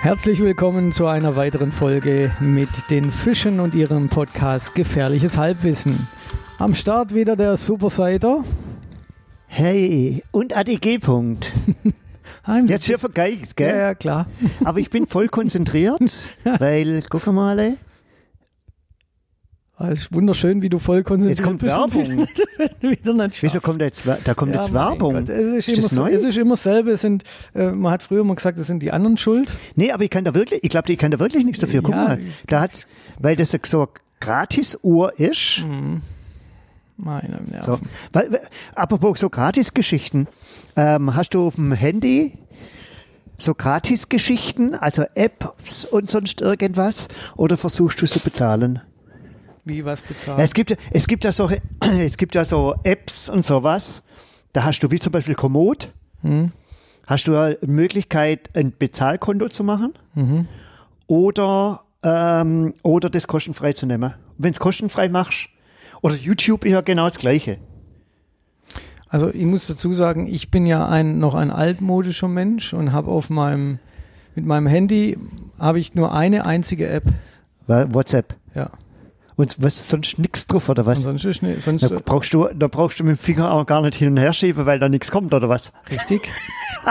Herzlich willkommen zu einer weiteren Folge mit den Fischen und ihrem Podcast Gefährliches Halbwissen. Am Start wieder der Superseiter. Hey, und ADG. Punkt. Jetzt hier vergeigt, ja, gell? ja, klar. Aber ich bin voll konzentriert, weil, guck mal, Es ist wunderschön, wie du voll konzentriert Jetzt kommt bist. Werbung. Wieso kommt jetzt, Wer- da kommt Ja, jetzt Werbung? Gott, es, ist Ist immer, neu? es ist immer dasselbe. Es sind, äh, man hat früher mal gesagt, es sind die anderen schuld. Nee, aber ich kann da wirklich, ich glaube, ich kann da wirklich nichts dafür. Guck Ja, mal, da hat, weil das so Gratis-Uhr ist, Meine Nerven. so, weil, weil- apropos so Gratis-Geschichten, ähm, hast du auf dem Handy so Gratis-Geschichten, also Apps und sonst irgendwas, oder versuchst du zu bezahlen? Wie was Ja, bezahlt? es gibt, es gibt ja so, es gibt ja so Apps und sowas. Da hast du wie zum Beispiel Komoot. Hm. Hast du ja die Möglichkeit, ein Bezahlkonto zu machen Mhm. oder, ähm, oder das kostenfrei zu nehmen. Wenn es kostenfrei machst, oder YouTube ist ja genau das Gleiche. Also ich muss dazu sagen, ich bin ja ein, noch ein altmodischer Mensch und habe auf meinem, mit meinem Handy habe ich nur eine einzige App. WhatsApp. Ja. Und was, sonst nichts drauf, oder was? Ansonsten ist ne, sonst Da brauchst, du, da brauchst du mit dem Finger auch gar nicht hin und her schieben, weil da nichts kommt, oder was? richtig.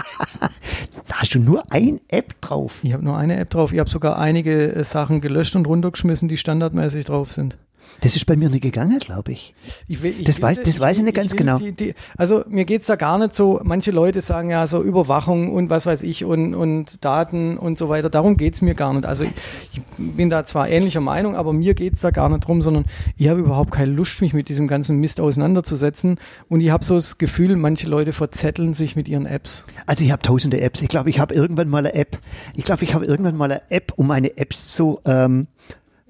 Da hast du nur ein App drauf. Ich habe nur eine App drauf. Ich habe sogar einige äh, Sachen gelöscht und runtergeschmissen, die standardmäßig drauf sind. Das ist bei mir nicht gegangen, glaube ich. Ich will, ich Das weiß- das weiß ich nicht ganz will genau. Die, die, also mir geht's da gar nicht so, manche Leute sagen ja so Überwachung und was weiß ich und, und Daten und so weiter. Darum geht's mir gar nicht. Also ich, ich bin da zwar ähnlicher Meinung, aber mir geht's da gar nicht drum, sondern ich habe überhaupt keine Lust, mich mit diesem ganzen Mist auseinanderzusetzen. Und ich habe so das Gefühl, manche Leute verzetteln sich mit ihren Apps. Also ich habe tausende Apps. Ich glaube, ich habe irgendwann mal eine App. Ich glaube, ich habe irgendwann mal eine App, um meine Apps zu ähm,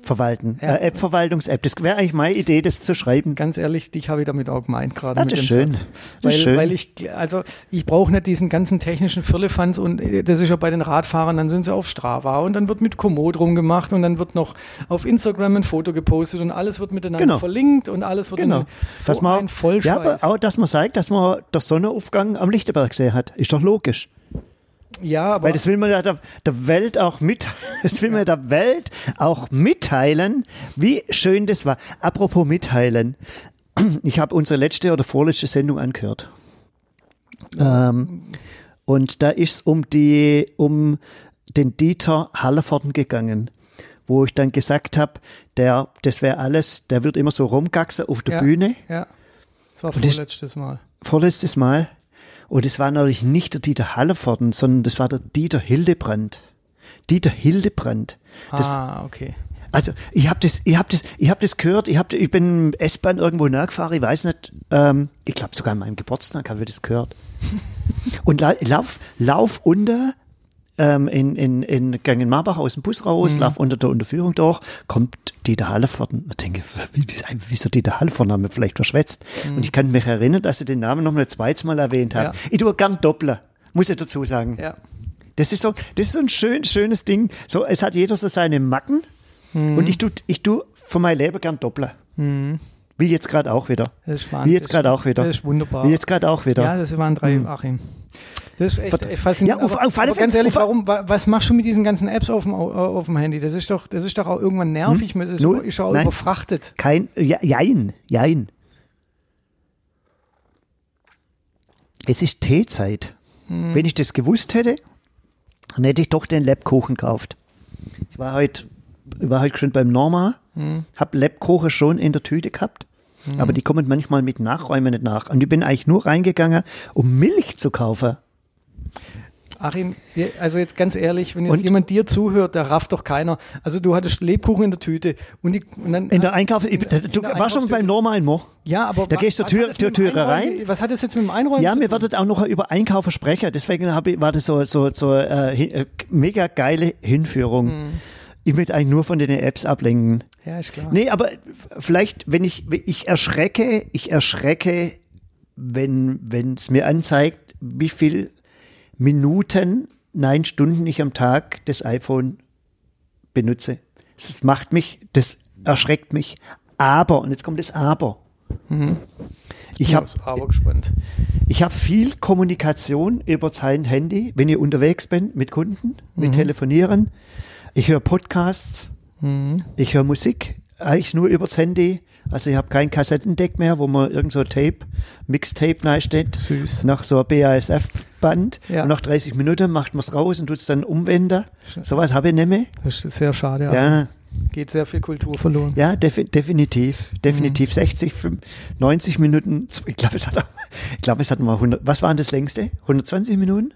verwalten. Ja. Äh, App-Verwaltungs-App. Das wäre eigentlich meine Idee, das zu schreiben. Ganz ehrlich, dich habe ich damit auch gemeint gerade Ah, mit das dem ist schön. Satz. Das Weil, ist schön. weil ich, also ich brauche nicht diesen ganzen technischen Firlefanz und äh, das ist ja bei den Radfahrern, dann sind sie auf Strava und dann wird mit Komoot rumgemacht und dann wird noch auf Instagram ein Foto gepostet und alles wird miteinander Genau. verlinkt und alles wird Genau. so dass man, ein Vollscheiß. ja, aber auch, dass man sagt, dass man den Sonnenaufgang am Lichterberg gesehen hat. Ist doch logisch. Ja, aber Weil das will man ja der, der Welt auch mit, das will man der Welt auch mitteilen, wie schön das war. Apropos mitteilen. Ich habe unsere letzte oder vorletzte Sendung angehört. Ähm, und da ist es um die, um den Dieter Hallervorden gegangen, wo ich dann gesagt habe, der, das wäre alles, der wird immer so rumgaxen auf der Ja. Bühne, ja, das war vorletztes Mal. vorletztes Mal. Und es war natürlich nicht der Dieter Hallervorden, sondern das war der Dieter Hildebrand. Dieter Hildebrand. Das, ah, okay. Also ich habe das, ich habe das, ich habe das gehört. Ich habe, ich bin im S-Bahn irgendwo nachgefahren. Ich weiß nicht. Ähm, ich glaube sogar an meinem Geburtstag habe ich das gehört. Und la lauf, lauf unter ähm, in in in Gangen Marbach aus dem Bus raus, lauf unter der Unterführung durch, kommt Dieter Hallervorden. Und denke, wie, wieso Dieter Hallervorden haben wir vielleicht verschwätzt? Und ich kann mich erinnern, dass er den Namen noch ein zweites Mal erwähnt hat. Ja. Ich tue gern Doppler, muss ich dazu sagen. Ja. Das ist so, das ist so ein schön, schönes Ding. So, es hat jeder so seine Macken. Und ich tu, ich tu von meinem Leben gern Doppler. Wie jetzt gerade auch wieder. Das ist Wie jetzt gerade auch wieder. Das ist wunderbar. Wie jetzt gerade auch wieder. Ja, das waren drei, Achim. Das ist echt, echt faszinierend. Ja, auf- auf alle ganz ehrlich, warum, wa- was machst du mit diesen ganzen Apps auf dem, Au- auf dem Handy? Das ist doch, das ist doch auch irgendwann nervig. Das ist, Hm? Null. ist doch auch Nein. überfrachtet. Kein, ja, jein, jein. Es ist Teezeit. Hm. Wenn ich das gewusst hätte, dann hätte ich doch den Lebkuchen gekauft. Ich war heute, war heute schon beim Norma, Hm. hab Lebkuchen schon in der Tüte gehabt, aber die kommen manchmal mit Nachräumen nicht nach. Und ich bin eigentlich nur reingegangen, um Milch zu kaufen. Achim, also jetzt ganz ehrlich, wenn jetzt Und? jemand dir zuhört, da rafft doch keiner. Also du hattest Lebkuchen in der Tüte und, die, und dann In der Einkauf, ich, in der du warst schon beim Norma in Mo. ja, aber da gehst du Tür- Tür- Einräumen- rein. Was hat das jetzt mit dem Einräumen Ja, mir werdet auch noch über Einkaufen sprechen. Deswegen ich, war das so, so, so äh, äh, mega geile Hinführung. Hm. Ich möchte eigentlich nur von den Apps ablenken. Ja, ist klar. Nee, aber vielleicht, wenn ich, ich erschrecke, ich erschrecke, wenn, wenn es mir anzeigt, wie viel Minuten, nein, Stunden ich am Tag das iPhone benutze. Das macht mich, das erschreckt mich. Aber, und jetzt kommt das Aber. Ich habe ich hab viel Kommunikation über sein Handy, wenn ich unterwegs bin mit Kunden, mit Telefonieren. Ich höre Podcasts, ich höre Musik, eigentlich nur übers Handy. Also ich habe kein Kassettendeck mehr, wo man irgend so Tape, Mixtape reinsteht. Süß. Nach so einem BASF-Band. Ja. Und nach 30 Minuten macht man es raus und tut es dann umwenden. Sowas habe ich nicht mehr. Das ist sehr schade. Ja. Geht sehr viel Kultur verloren. ja defi definitiv. Definitiv 60, 5, 90 Minuten. Ich glaube, es hat, ich glaube, es hat mal 100. Was waren das längste? 120 Minuten?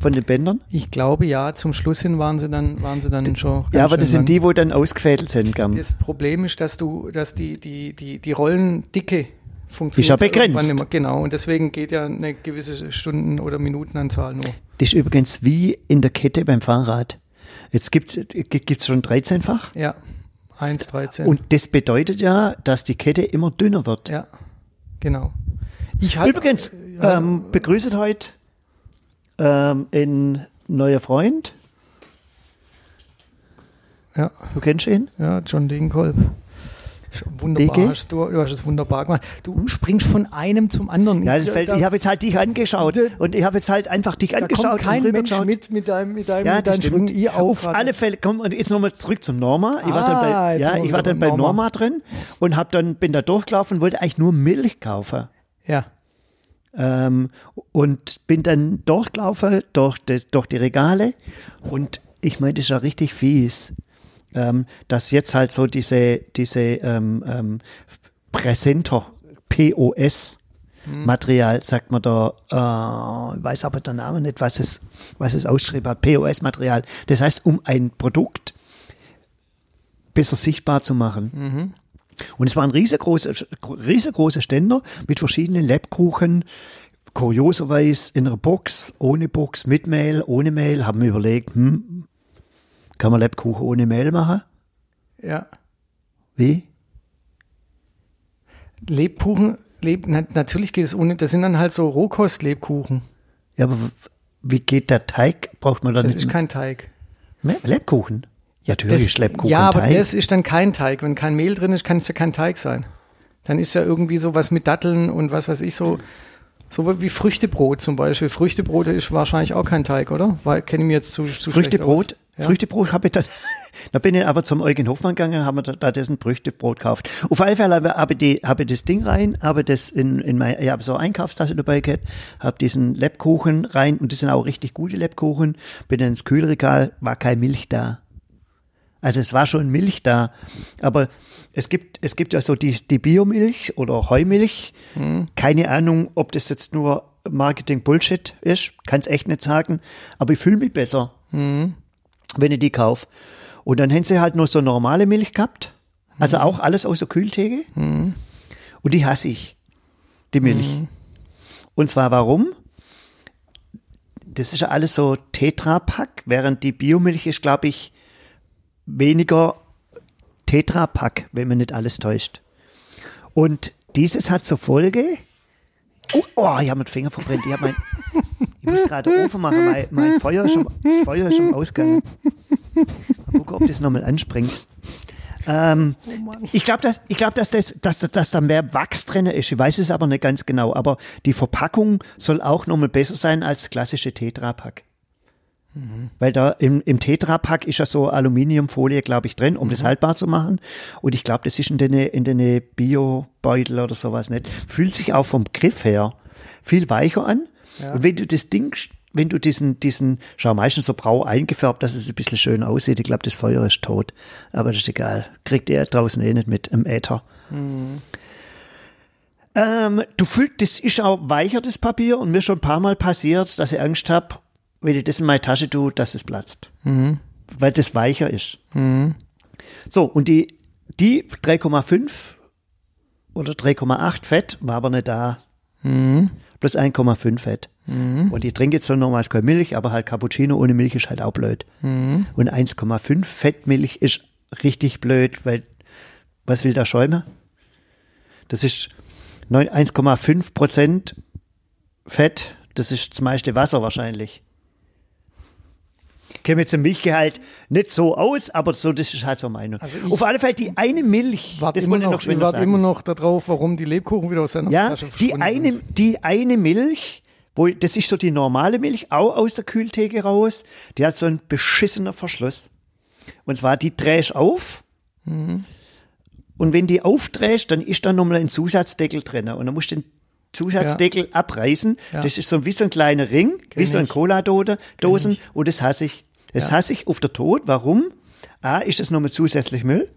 Von den Bändern? Ich glaube ja, zum Schluss hin waren sie dann, waren sie dann schon. Ja, aber das sind die, wo dann ausgefädelt sind, gern. Das Problem ist, dass du, dass die, die, die, die Rollendicke funktioniert. Ist ja begrenzt. mehr. Genau, und deswegen geht ja eine gewisse Stunden- oder Minutenanzahl nur. Das ist übrigens wie in der Kette beim Fahrrad. Jetzt gibt es schon 13-fach. Ja, 1, 13. Und das bedeutet ja, dass die Kette immer dünner wird. ja, genau. Ich halt, Übrigens, ähm, begrüßet heute ähm, ein neuer Freund. ja, Du kennst ihn? ja, John Degenkolb. Wunderbar, hast du, du hast es wunderbar gemacht. Du springst von einem zum anderen. Ja, das fällt, ich habe jetzt halt dich angeschaut und ich habe jetzt halt einfach dich da angeschaut kommt kein Mensch mit mit deinem, mit deinem, Ja, mit stimmt. Sprüngen. Ich auch Auf alle. Fälle, komm, und jetzt nochmal zurück zum Norma. Ich war dann Ah, bei, ja, ich war dann bei Norma. Norma drin und hab dann, bin da durchgelaufen und wollte eigentlich nur Milch kaufen. Ja, Ähm, und bin dann durchgelaufen durch, das, durch die Regale und ich meine, das ist ja richtig fies, ähm, dass jetzt halt so diese, diese ähm, ähm, Präsenter, POS, Material, sagt man da, äh, weiß aber der Name nicht, was es, was es ausgeschrieben hat, POS-Material. Das heißt, um ein Produkt besser sichtbar zu machen. Und es waren riesengroße, riesengroße Ständer mit verschiedenen Lebkuchen. Kurioserweise in einer Box, ohne Box, mit Mehl, ohne Mehl. Haben wir überlegt, hm, kann man Lebkuchen ohne Mehl machen? ja. Wie? Lebkuchen, Leb, na, natürlich geht es ohne, das sind dann halt so Rohkost-Lebkuchen. Ja, aber wie geht der Teig? Braucht man da Das nicht ist kein Teig. mehr? Lebkuchen? Natürlich Das, ist Lebkuchen ja, aber Teig. das ist dann kein Teig. Wenn kein Mehl drin ist, kann es ja kein Teig sein. Dann ist ja irgendwie so was mit Datteln und was weiß ich, so, so wie Früchtebrot zum Beispiel. Früchtebrot ist wahrscheinlich auch kein Teig, oder? Weil kenne ich mir jetzt zu, zu Früchtebrot. Ja. Früchtebrot habe ich dann, da bin ich aber zum Eugen Hofmann gegangen, haben wir da, da dessen Früchtebrot gekauft. Auf alle Fälle habe, habe, die, habe ich das Ding rein, habe das in, in mein, ich habe so eine Einkaufstasche dabei gehabt, habe diesen Lebkuchen rein und das sind auch richtig gute Lebkuchen, bin dann ins Kühlregal, war keine Milch da. Also es war schon Milch da, aber es gibt, es gibt ja so die, die Biomilch oder Heumilch. Keine Ahnung, ob das jetzt nur Marketing-Bullshit ist, kann es echt nicht sagen, aber ich fühle mich besser, wenn ich die kaufe. Und dann haben sie halt nur so normale Milch gehabt, also auch alles aus der Kühltheke. Und die hasse ich, die Milch. Und zwar warum? Das ist ja alles so Tetrapack, während die Biomilch ist, glaube ich, weniger Tetrapack, wenn man nicht alles täuscht. Und dieses hat zur Folge. Oh, oh ich habe meinen Finger verbrennt. Ich, mein, ich muss gerade Ofen machen. Mein, mein Feuer ist schon, das Feuer ist schon ausgegangen. Mal gucken, ob das nochmal anspringt. Ähm, ich glaube, dass, ich glaub, dass, das, dass, dass da mehr Wachs drin ist. Ich weiß es aber nicht ganz genau. Aber die Verpackung soll auch nochmal besser sein als klassische Tetrapack. Weil da im, im Tetrapack ist ja so Aluminiumfolie, glaube ich, drin, um das haltbar zu machen. Und ich glaube, das ist in den, in den Bio-Beutel oder sowas nicht. Fühlt sich auch vom Griff her viel weicher an. Und wenn du das Ding, wenn du diesen, diesen, schau meistens so brau eingefärbt, dass es ein bisschen schön aussieht. Ich glaube, das Feuer ist tot. Aber das ist egal. Kriegt ihr draußen eh nicht mit im Äther. Ähm, du fühlst, das ist auch weicher, das Papier, und mir schon ein paar Mal passiert, dass ich Angst habe, wenn ich das in meine Tasche tue, dass es platzt. Weil das weicher ist. So, und die, die 3,5 oder 3,8 Fett war aber nicht da. Plus 1,5 Fett. Und ich trinke jetzt so normals keine Milch, aber halt Cappuccino ohne Milch ist halt auch blöd. Und 1,5 Fettmilch ist richtig blöd, weil was will der Schäumer? Das ist neun- 1,5 Prozent Fett. Das ist das meiste Wasser wahrscheinlich. Kenne jetzt im Milchgehalt nicht so aus, aber so, das ist halt so meine. Also Auf alle Fälle die eine Milch, Warte das immer wollte ich noch, noch ich warte sagen. immer noch darauf, warum die Lebkuchen wieder aus seiner ja, Flasche die eine, sind. die eine Milch, wo, das ist so die normale Milch, auch aus der Kühltheke raus, die hat so einen beschissener Verschluss. Und zwar, die drehst auf. Mhm. Und wenn die aufdrehst, dann ist da nochmal ein Zusatzdeckel drin. Und dann musst du den Zusatzdeckel abreißen. Ja. Das ist so wie so ein kleiner Ring, wie so ein. Cola-Dosen. Und das hasse ich. Das Ja. hasse ich auf der Tod. Warum? A, ist das nochmal zusätzlich Müll.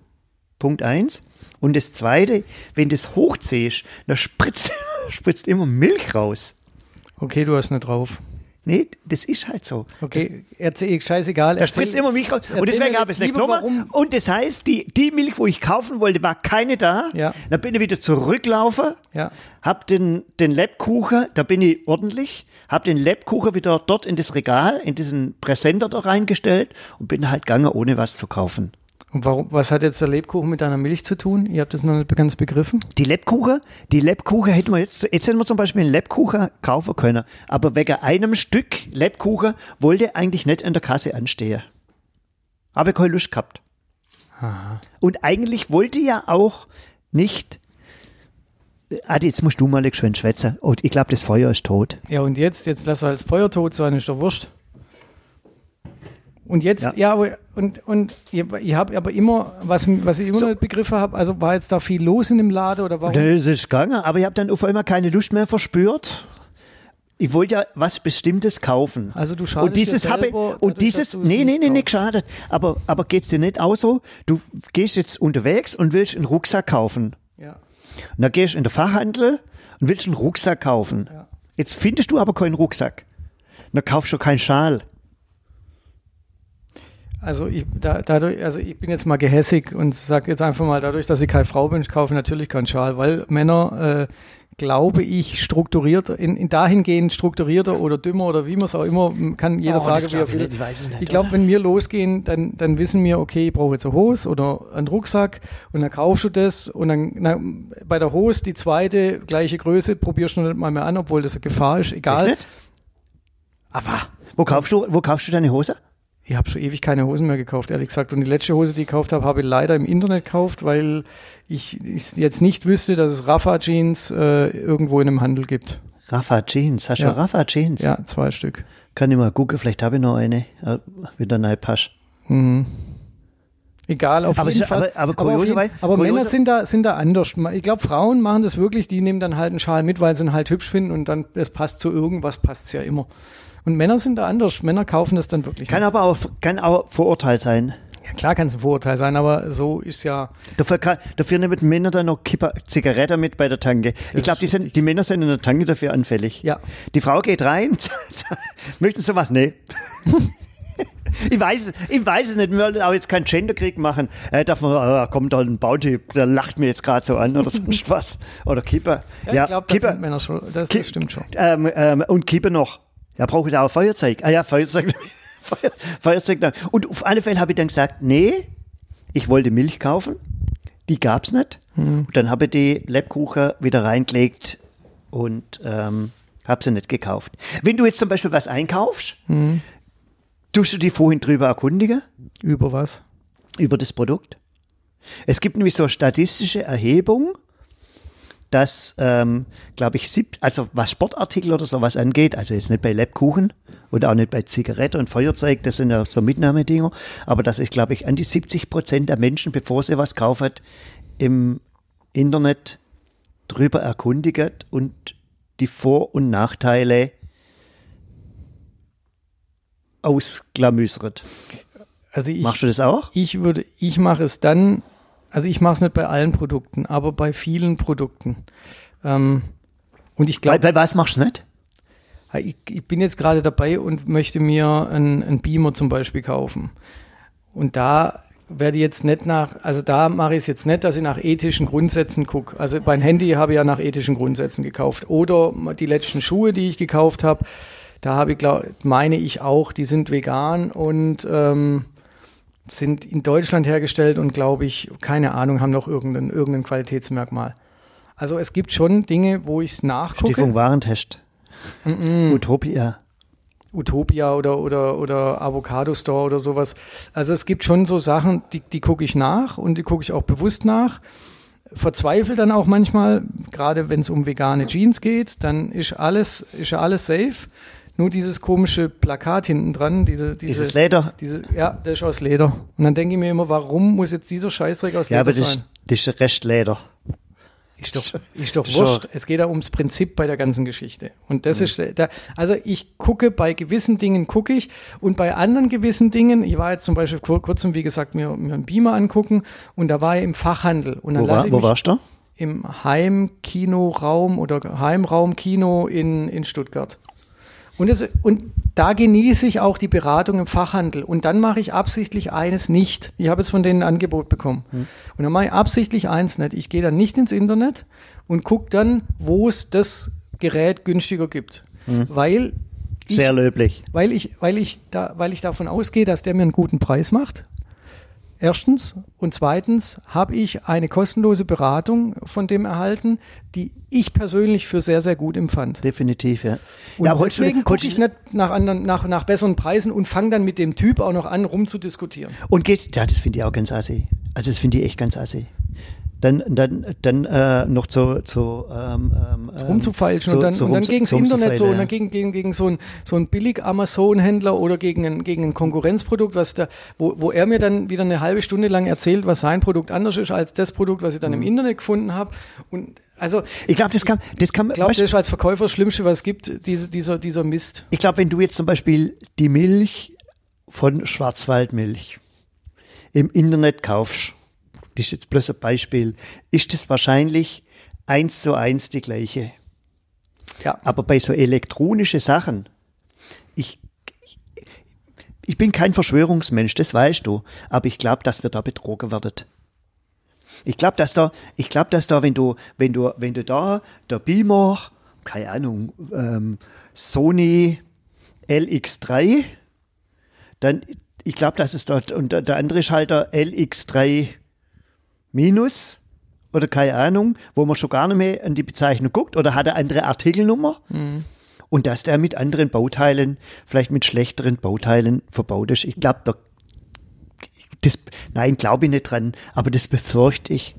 Punkt eins. Und das zweite, wenn das hochziehst, dann spritzt, spritzt immer Milch raus. Okay, du hast nicht drauf. Nee, das ist halt so. Okay, erzähl, scheißegal. Da spritzt immer Milch raus. Und deswegen ich es lieber, genommen. warum- Und das heißt, die, die Milch, wo ich kaufen wollte, war keine da. Ja. Dann bin ich wieder zurücklaufen. Ja. Hab den, den Lebkuchen, da bin ich ordentlich, hab den Lebkuchen wieder dort in das Regal, in diesen Präsenter da reingestellt und bin halt gegangen, ohne was zu kaufen. Und warum, was hat jetzt der Lebkuchen mit deiner Milch zu tun? Ihr habt das noch nicht ganz begriffen. Die Lebkuchen, die Lebkuchen hätten wir jetzt, jetzt hätten wir zum Beispiel einen Lebkuchen kaufen können, aber wegen einem Stück Lebkuchen wollte eigentlich nicht an der Kasse anstehen. Habe keine Lust gehabt. Und eigentlich wollte ja auch nicht, Adi, jetzt musst du mal schön schwätzen. Und ich glaube, das Feuer ist tot. Ja, und jetzt, jetzt lass als Feuer tot sein, ist doch wurscht. Und jetzt, Ja. ja, und, und ihr, ihr habt aber immer, was, was ich immer So. nicht begriffen habe, also war jetzt da viel los in dem Laden oder warum? Das ist gegangen, aber ich habe dann auf einmal keine Lust mehr verspürt. Ich wollte ja was Bestimmtes kaufen. Also du schadest und dieses dir habe selber und dieses es nee nee nee nicht geschadet, aber aber geht's dir nicht auch so? Du gehst jetzt unterwegs und willst einen Rucksack kaufen. Ja. Und dann gehst du in den Fachhandel und willst einen Rucksack kaufen. Ja. Jetzt findest du aber keinen Rucksack. Dann kaufst du keinen Schal. Also ich, da, dadurch, also ich bin jetzt mal gehässig und sage jetzt einfach mal, dadurch, dass ich keine Frau bin, ich kaufe natürlich keinen Schal, weil Männer, äh, glaube ich, strukturiert, in, in dahingehend strukturierter oder dümmer oder wie man es auch immer, kann jeder Oh, sagen, wie er ich will. ich weiß es nicht, Ich glaube, wenn wir losgehen, dann, dann wissen wir, okay, ich brauche jetzt eine Hose oder einen Rucksack und dann kaufst du das und dann na, bei der Hose die zweite, gleiche Größe, probierst du nicht mal mehr an, obwohl das eine Gefahr ist, egal. Aber Wo kaufst du wo kaufst du deine Hose? Ich habe schon ewig keine Hosen mehr gekauft, ehrlich gesagt. Und die letzte Hose, die ich gekauft habe, habe ich leider im Internet gekauft, weil ich jetzt nicht wüsste, dass es Rafa Jeans äh, irgendwo in einem Handel gibt. Rafa Jeans. Hast Ja. du Rafa Jeans? Ja, zwei Stück. Kann ich mal gucken, vielleicht habe ich noch eine. äh, Wieder neu passt. Mhm. Egal, auf Aber jeden es- Fall. aber- aber auf jeden- aber kuriose- Männer sind da, sind da anders. Ich glaube, Frauen machen das wirklich, die nehmen dann halt einen Schal mit, weil sie ihn halt hübsch finden und dann, das passt zu irgendwas, passt es ja immer. Und Männer sind da anders. Männer kaufen das dann wirklich. Kann nicht. aber auch, kann auch Vorurteil sein. ja, klar kann es ein Vorurteil sein, aber so ist ja. Dafür, kann, dafür nehmen Männer dann noch Kipper, Zigarette mit bei der Tanke. ich glaube, die, sind- die Männer sind in der Tanke dafür anfällig. Ja. Die Frau geht rein, möchten Sie was? Nee. ich weiß, es- ich weiß es nicht, wir wollen auch jetzt keinen Genderkrieg machen. Äh, darf man, äh, kommt da ein Bounty, der lacht mir jetzt gerade so an oder sonst was. Oder Kipper. Ja, ich glaube, das Kipper. sind Männer schon. Das, Ki- das stimmt schon. Ähm, ähm, und Kipper noch. Ja, brauche ich auch Feuerzeug. Ah ja, Feuerzeug. Feuer, Feuerzeug. Und auf alle Fälle habe ich dann gesagt, nee, ich wollte Milch kaufen. Die gab's nicht. Und dann habe ich die Lebkuchen wieder reingelegt und ähm, habe sie nicht gekauft. Wenn du jetzt zum Beispiel was einkaufst, tust du die vorhin drüber erkundigen Über was? über das Produkt. Es gibt nämlich so eine statistische Erhebung, dass, ähm, glaube ich, sieb, also was Sportartikel oder sowas angeht, also jetzt nicht bei Lebkuchen und auch nicht bei Zigarette und Feuerzeug, das sind ja so Mitnahmedinger, aber dass ich, glaube ich, an die 70 Prozent der Menschen, bevor sie was kaufen, im Internet drüber erkundigt und die Vor- und Nachteile ausklamüsert. Also ich, Machst du das auch? ich würde, ich mache es dann, also ich mache es nicht bei allen Produkten, aber bei vielen Produkten. Ähm, und ich Bei, glaube, bei was machst du nicht? ich, ich bin jetzt gerade dabei und möchte mir einen, einen Beamer zum Beispiel kaufen. Und da werde ich jetzt nicht nach, also da mache ich es jetzt nicht, dass ich nach ethischen Grundsätzen gucke. Also mein Handy habe ich ja nach ethischen Grundsätzen gekauft. Oder die letzten Schuhe, die ich gekauft habe, da habe ich, glaub, meine ich auch, die sind vegan und ähm, sind in Deutschland hergestellt und glaube ich, keine Ahnung, haben noch irgendein, irgendein Qualitätsmerkmal. Also es gibt schon Dinge, wo ich es nachgucke. Stiftung Warentest. Utopia. Utopia oder, oder, oder Avocado Store oder sowas. Also es gibt schon so Sachen, die, die gucke ich nach und die gucke ich auch bewusst nach. Verzweifle dann auch manchmal, gerade wenn es um vegane Jeans geht, dann ist alles, ist ja alles safe. Nur dieses komische Plakat hinten dran, diese, diese, Dieses Leder. Diese, ja, der ist aus Leder. Und dann denke ich mir immer, warum muss jetzt dieser Scheißdreck aus Leder Ja, aber das, sein? das ist Restleder. Ist doch, ist doch wurscht. Es geht ja ums Prinzip bei der ganzen Geschichte. Und das ist, da, also ich gucke bei gewissen Dingen gucke ich und bei anderen gewissen Dingen, ich war jetzt zum Beispiel vor kurzem, wie gesagt, mir, mir einen Beamer angucken und da war ich im Fachhandel. Und dann Wo, war, ich wo warst du? im Heimkinoraum oder Heimraumkino in, in Stuttgart. Und, es, und da genieße ich auch die Beratung im Fachhandel. Und dann mache ich absichtlich eines nicht. Ich habe jetzt von denen ein Angebot bekommen. Hm. Und dann mache ich absichtlich eins nicht. Ich gehe dann nicht ins Internet und gucke dann, wo es das Gerät günstiger gibt. Weil ich. Sehr löblich. weil ich, weil ich da, weil ich davon ausgehe, dass der mir einen guten Preis macht. Erstens. Und zweitens habe ich eine kostenlose Beratung von dem erhalten, die ich persönlich für sehr, sehr gut empfand. Definitiv, ja. Und ja, deswegen gucke ich nicht nach, anderen, nach, nach besseren Preisen und fange dann mit dem Typ auch noch an, rumzudiskutieren. Und geht, ja, das finde ich auch ganz assi. Also das finde ich echt ganz assi. Dann, dann, dann äh, noch zu, zu ähm, ähm, rumzufeilschen so- und dann, so und dann gegen das Internet so und dann gegen, gegen, gegen so ein, so ein Billig-Amazon-Händler oder gegen ein, gegen ein Konkurrenzprodukt, was da, wo, wo er mir dann wieder eine halbe Stunde lang erzählt, was sein Produkt anders ist als das Produkt, was ich dann Mhm. im Internet gefunden habe. Und also Ich glaube, das kann, das kann, ich glaube, das ist als Verkäufer das Schlimmste, was es gibt, diese, dieser, dieser Mist. ich glaube, wenn du jetzt zum Beispiel die Milch von Schwarzwaldmilch im Internet kaufst, das ist jetzt bloß ein Beispiel, ist das wahrscheinlich eins zu eins die gleiche. Ja. Aber bei so elektronischen Sachen, ich, ich, ich bin kein Verschwörungsmensch, das weißt du, aber ich glaube, dass wir da betrogen werden. Ich glaube, dass da, ich glaube, dass da, wenn du, wenn du, wenn du da der Beamer, keine Ahnung, ähm, Sony LX3, dann, ich glaube, dass es dort, und der der andere ist halt der LX3 Minus oder keine Ahnung, wo man schon gar nicht mehr an die Bezeichnung guckt oder hat eine andere Artikelnummer. Und dass der mit anderen Bauteilen, vielleicht mit schlechteren Bauteilen verbaut ist. Ich glaube, da, das, nein, glaube ich nicht dran, aber das befürchte ich.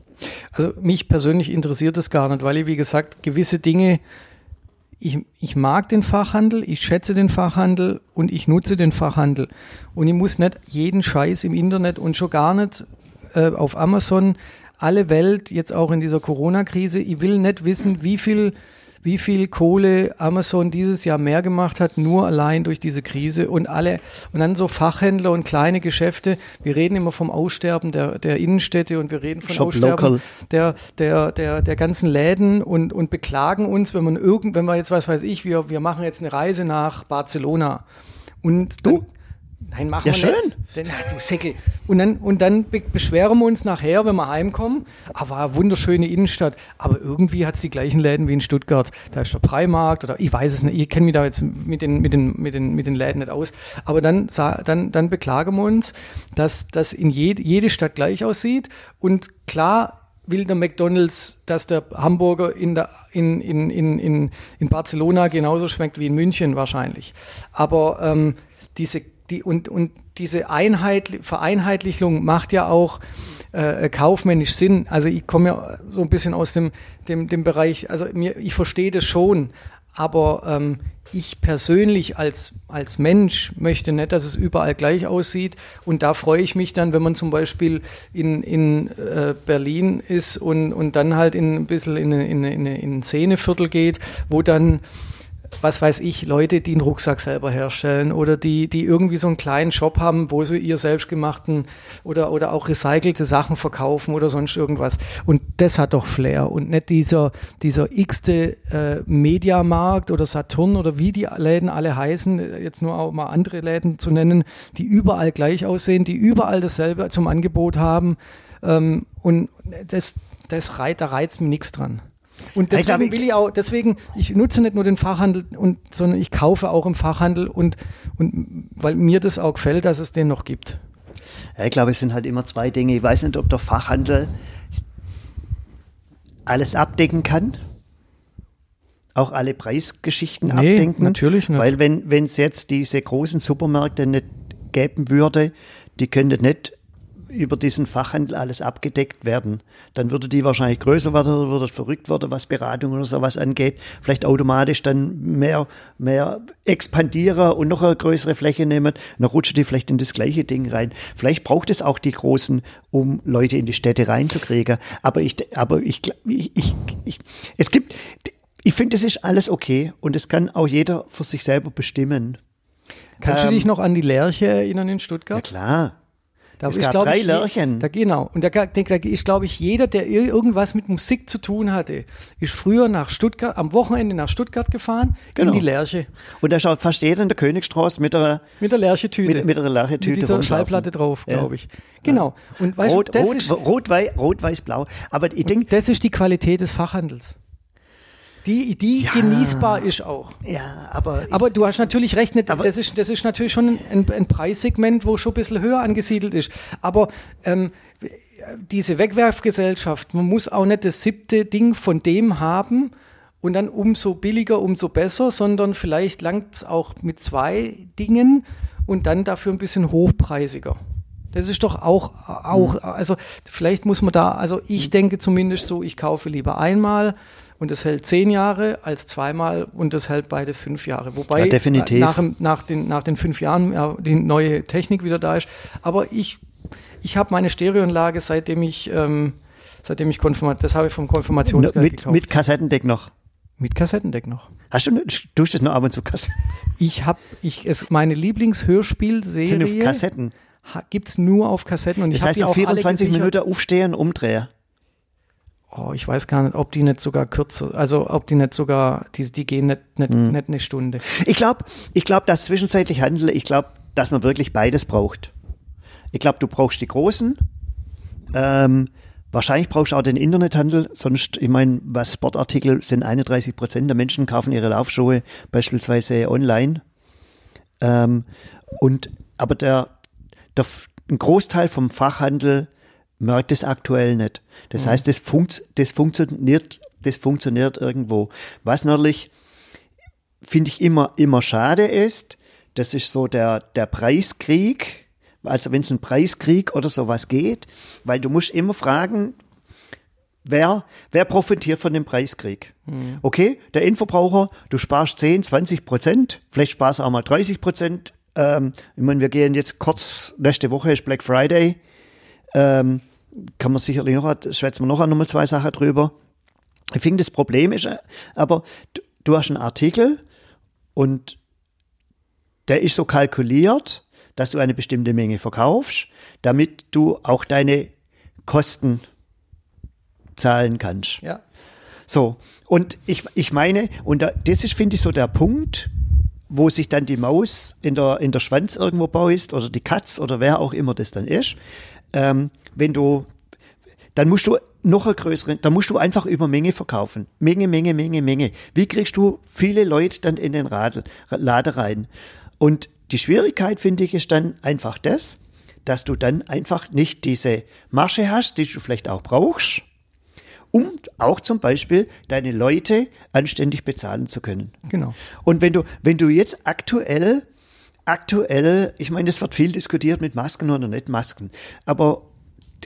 Also mich persönlich interessiert das gar nicht, weil ich, wie gesagt, gewisse Dinge, ich, ich mag den Fachhandel, ich schätze den Fachhandel und ich nutze den Fachhandel. Und ich muss nicht jeden Scheiß im Internet und schon gar nicht äh, auf Amazon, alle Welt, jetzt auch in dieser Corona-Krise, ich will nicht wissen, wie viel wie viel Kohle Amazon dieses Jahr mehr gemacht hat, nur allein durch diese Krise und alle, und dann so Fachhändler und kleine Geschäfte. Wir reden immer vom Aussterben der, der Innenstädte und wir reden von Shop Aussterben local. der, der, der, der ganzen Läden und, und beklagen uns, wenn man irgend, wenn wir jetzt, was weiß ich, wir, wir machen jetzt eine Reise nach Barcelona. Und du? Nein, machen Ja, wir schön. nicht. Denn, ah, du Säckel. Und dann, und dann be beschweren wir uns nachher, wenn wir heimkommen. Ah, war eine wunderschöne Innenstadt. Aber irgendwie hat es die gleichen Läden wie in Stuttgart. Da ist der Freimarkt oder ich weiß es nicht. Ich kenne mich da jetzt mit den, mit, den, mit, den, mit den Läden nicht aus. Aber dann, dann, dann beklagen wir uns, dass das in jed jede Stadt gleich aussieht. Und klar will der McDonalds, dass der Hamburger in, der, in, in, in, in, in Barcelona genauso schmeckt wie in München wahrscheinlich. Aber ähm, diese, die, und, und diese Einheit, Vereinheitlichung macht ja auch äh, kaufmännisch Sinn. Also ich komme ja so ein bisschen aus dem, dem, dem Bereich, also mir, ich verstehe das schon, aber ähm, ich persönlich als, als Mensch möchte nicht, dass es überall gleich aussieht. Und da freue ich mich dann, wenn man zum Beispiel in, in äh, Berlin ist und, und dann halt in, ein bisschen in, in, in, in ein Szeneviertel geht, wo dann was weiß ich, Leute, die einen Rucksack selber herstellen oder die, die irgendwie so einen kleinen Shop haben, wo sie ihr selbstgemachten oder, oder auch recycelte Sachen verkaufen oder sonst irgendwas. Und das hat doch Flair und nicht dieser, dieser x-te äh, Mediamarkt oder Saturn oder wie die Läden alle heißen, äh, jetzt nur auch mal andere Läden zu nennen, die überall gleich aussehen, die überall dasselbe zum Angebot haben. Ähm, und das, das reit, da reizt mir nichts dran. Und ich deswegen glaube, will ich auch, deswegen, ich nutze nicht nur den Fachhandel, und, sondern ich kaufe auch im Fachhandel und, und weil mir das auch gefällt, dass es den noch gibt. Ja, ich glaube, es sind halt immer zwei Dinge. Ich weiß nicht, ob der Fachhandel alles abdecken kann. auch alle Preisgeschichten Nee, abdenken. natürlich nicht. Weil wenn es jetzt diese großen Supermärkte nicht geben würde, die könnten nicht über diesen Fachhandel alles abgedeckt werden. Dann würde die wahrscheinlich größer werden oder würde verrückt werden, was Beratung oder sowas angeht. Vielleicht automatisch dann mehr, mehr expandieren und noch eine größere Fläche nehmen. Dann rutschen die vielleicht in das gleiche Ding rein. Vielleicht braucht es auch die Großen, um Leute in die Städte reinzukriegen. Aber ich, aber ich, ich, ich, ich es gibt, ich finde, es ist alles okay und es kann auch jeder für sich selber bestimmen. Kannst Ähm, du dich noch an die Lerche erinnern in Ja Stuttgart? klar. Da Es ist, gab drei ich, Lerchen. Da, genau. Und da, da ist, glaube ich, jeder, der ir- irgendwas mit Musik zu tun hatte, ist früher nach Stuttgart, am Wochenende nach Stuttgart gefahren, Genau. in die Lerche. Und da schaut fast jeder in der Königstraße mit einer, Mit der Lerche-Tüte. mit, mit einer Lerche-Tüte Mit dieser. Schallplatte drauf, Ja. glaube ich. Genau. Und weißt Rot, du, das rot, ist, rot, weiß, rot, weiß, blau. Aber ich denke, das ist die Qualität des Fachhandels. Die, die genießbar ist auch. ja, aber, Aber du hast natürlich recht, nicht, Aber- das, ist, das ist natürlich schon ein, ein Preissegment, wo schon ein bisschen höher angesiedelt ist. Aber ähm, diese Wegwerfgesellschaft, man muss auch nicht das siebte Ding von dem haben und dann umso billiger, umso besser, sondern vielleicht langt es auch mit zwei Dingen und dann dafür ein bisschen hochpreisiger. Das ist doch auch, auch, also vielleicht muss man da, also ich denke zumindest so, ich kaufe lieber einmal und das hält zehn Jahre als zweimal und das hält beide fünf Jahre. Wobei Ja, äh, Nach, nach, den, nach den fünf Jahren ja, die neue Technik wieder da ist. Aber ich, ich habe meine Stereoanlage, seitdem ich, ähm, seitdem ich konfirmiert, das habe ich vom Konfirmationsgeld mit, gekauft. mit Kassettendeck noch. mit Kassettendeck noch. Hast du, nicht- tust du das noch ab und zu Kassetten? Ich habe, ich, es, meine Sind auf Lieblingshörspielserie Kassetten. gibt es nur auf Kassetten und ich Das habe heißt, die auch alle 24 gesichert. Minuten aufstehen, umdrehen. Oh, ich weiß gar nicht, ob die nicht sogar kürzer, also ob die nicht sogar, die, die gehen nicht, nicht, Hm. nicht eine Stunde. Ich glaube, ich glaube, dass zwischenzeitlich handeln, ich glaube, dass man wirklich beides braucht. Ich glaube, du brauchst die Großen. Ähm, wahrscheinlich brauchst du auch den Internethandel. Sonst, ich meine, was Sportartikel sind 31 Prozent der Menschen kaufen ihre Laufschuhe beispielsweise online. Ähm, und, aber der, der, ein Großteil vom Fachhandel merkt es aktuell nicht. Das heißt, das, funkt, das funktioniert, das funktioniert irgendwo. Was natürlich finde ich immer, immer schade ist, das ist so der, der Preiskrieg, also wenn es einen Preiskrieg oder sowas geht, weil du musst immer fragen, wer, wer profitiert von dem Preiskrieg? Okay, der Endverbraucher, du sparst 10, 20 Prozent, vielleicht sparst du auch mal 30 Prozent. Ähm, ich meine, wir gehen jetzt kurz, nächste Woche ist Black Friday, ähm, kann man sicherlich noch, schwätzen wir noch einmal zwei Sachen drüber. Ich finde, das Problem ist, äh, aber du, du hast einen Artikel und der ist so kalkuliert, dass du eine bestimmte Menge verkaufst, damit du auch deine Kosten zahlen kannst. Ja. So, und ich, ich meine, und da, das ist, finde ich, so der Punkt, wo sich dann die Maus in der, in der Schwanz irgendwo beißt oder die Katz oder wer auch immer das dann ist. Ähm, wenn du, dann musst du noch eine größere, dann musst du einfach über Menge verkaufen. Menge, Menge, Menge, Menge. Wie kriegst du viele Leute dann in den Radl, Laden rein? Und die Schwierigkeit, finde ich, ist dann einfach das, dass du dann einfach nicht diese Masche hast, die du vielleicht auch brauchst, um auch zum Beispiel deine Leute anständig bezahlen zu können. Genau. Und wenn du, wenn du jetzt aktuell, aktuell, ich meine, es wird viel diskutiert mit Masken oder nicht Masken, aber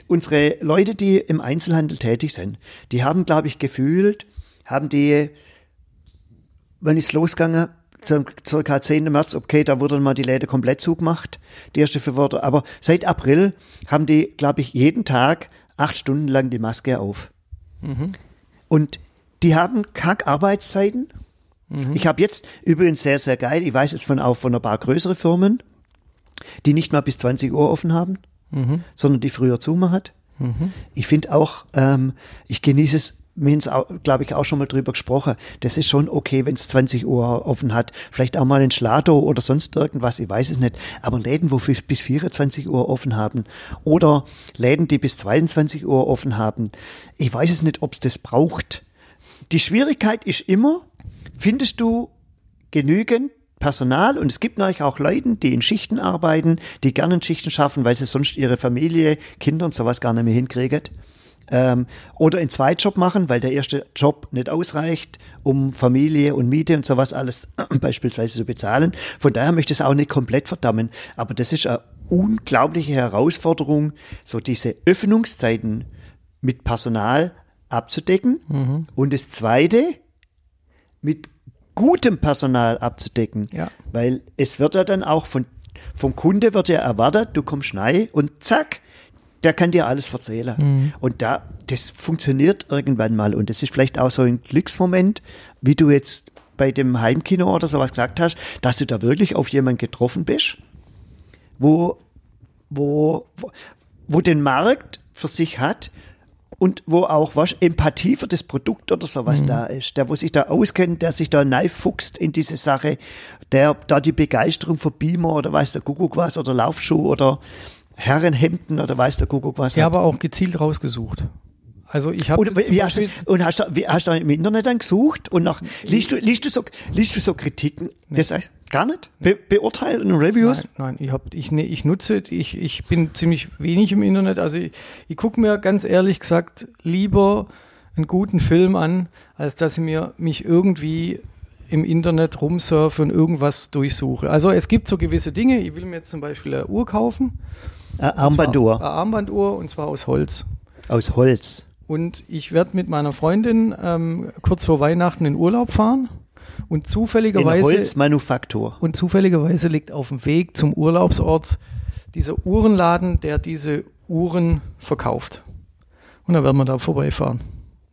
unsere Leute, die im Einzelhandel tätig sind, die haben, glaube ich, gefühlt, haben die, wann ist losgegangen? Zum, circa 10. März, okay, da wurden mal die Läden komplett zugemacht, die erste Verwörter. Aber seit April haben die, glaube ich, jeden Tag acht Stunden lang die Maske auf. Und die haben Kack-Arbeitszeiten. Ich habe jetzt übrigens sehr, sehr geil, ich weiß jetzt von auch von ein paar größere Firmen, die nicht mal bis 20 Uhr offen haben, sondern die früher zumachen. Ich finde auch, ähm, ich genieße es, wir haben es, glaube ich, auch schon mal drüber gesprochen, das ist schon okay, wenn es 20 Uhr offen hat. Vielleicht auch mal ein Schlato oder sonst irgendwas, ich weiß es nicht. Aber Läden, wo bis 24 Uhr offen haben oder Läden, die bis 22 Uhr offen haben, ich weiß es nicht, ob es das braucht. Die Schwierigkeit ist immer, findest du genügend Personal und es gibt natürlich auch Leute, die in Schichten arbeiten, die gerne in Schichten schaffen, weil sie sonst ihre Familie, Kinder und sowas gar nicht mehr hinkriegen. ähm, oder einen Zweitjob machen, weil der erste Job nicht ausreicht, um Familie und Miete und sowas alles beispielsweise zu bezahlen. Von daher möchte ich es auch nicht komplett verdammen. Aber das ist eine unglaubliche Herausforderung, so diese Öffnungszeiten mit Personal abzudecken. Mhm. Und das Zweite, mit gutem Personal abzudecken. Ja. Weil es wird ja dann auch von, vom Kunde wird ja erwartet, du kommst schnell und zack, der kann dir alles erzählen. Mhm. Und da, das funktioniert irgendwann mal. Und das ist vielleicht auch so ein Glücksmoment, wie du jetzt bei dem Heimkino oder sowas gesagt hast, dass du da wirklich auf jemanden getroffen bist, wo, wo, wo, wo den Markt für sich hat und wo auch was Empathie für das Produkt oder sowas da ist, der wo sich da auskennt, der sich da fuchst in diese Sache, der da die Begeisterung für Beamer oder weiß der Kuckuck was oder Laufschuh oder Herrenhemden oder weiß der Kuckuck was Ja, hat. aber auch gezielt rausgesucht. Also ich habe Und, hast, du, und hast, du, wie, hast du im Internet dann gesucht und nach, liest du, liest du so, liest du so Kritiken? Das heißt, gar nicht? Be, beurteilen Reviews? Nein, nein ich, hab, ich, ne, ich nutze, ich, ich bin ziemlich wenig im Internet. Also ich, ich gucke mir ganz ehrlich gesagt lieber einen guten Film an, als dass ich mir mich irgendwie im Internet rumsurfe und irgendwas durchsuche. Also es gibt so gewisse Dinge. Ich will mir jetzt zum Beispiel eine Uhr kaufen. Äh, Und zwar Armbanduhr Eine Armbanduhr und zwar aus Holz. aus Holz. Und ich werde mit meiner Freundin ähm, kurz vor Weihnachten in Urlaub fahren. Und In zufälligerweise Holzmanufaktur. und zufälligerweise liegt auf dem Weg zum Urlaubsort dieser Uhrenladen, der diese Uhren verkauft. Und da werden wir da vorbeifahren.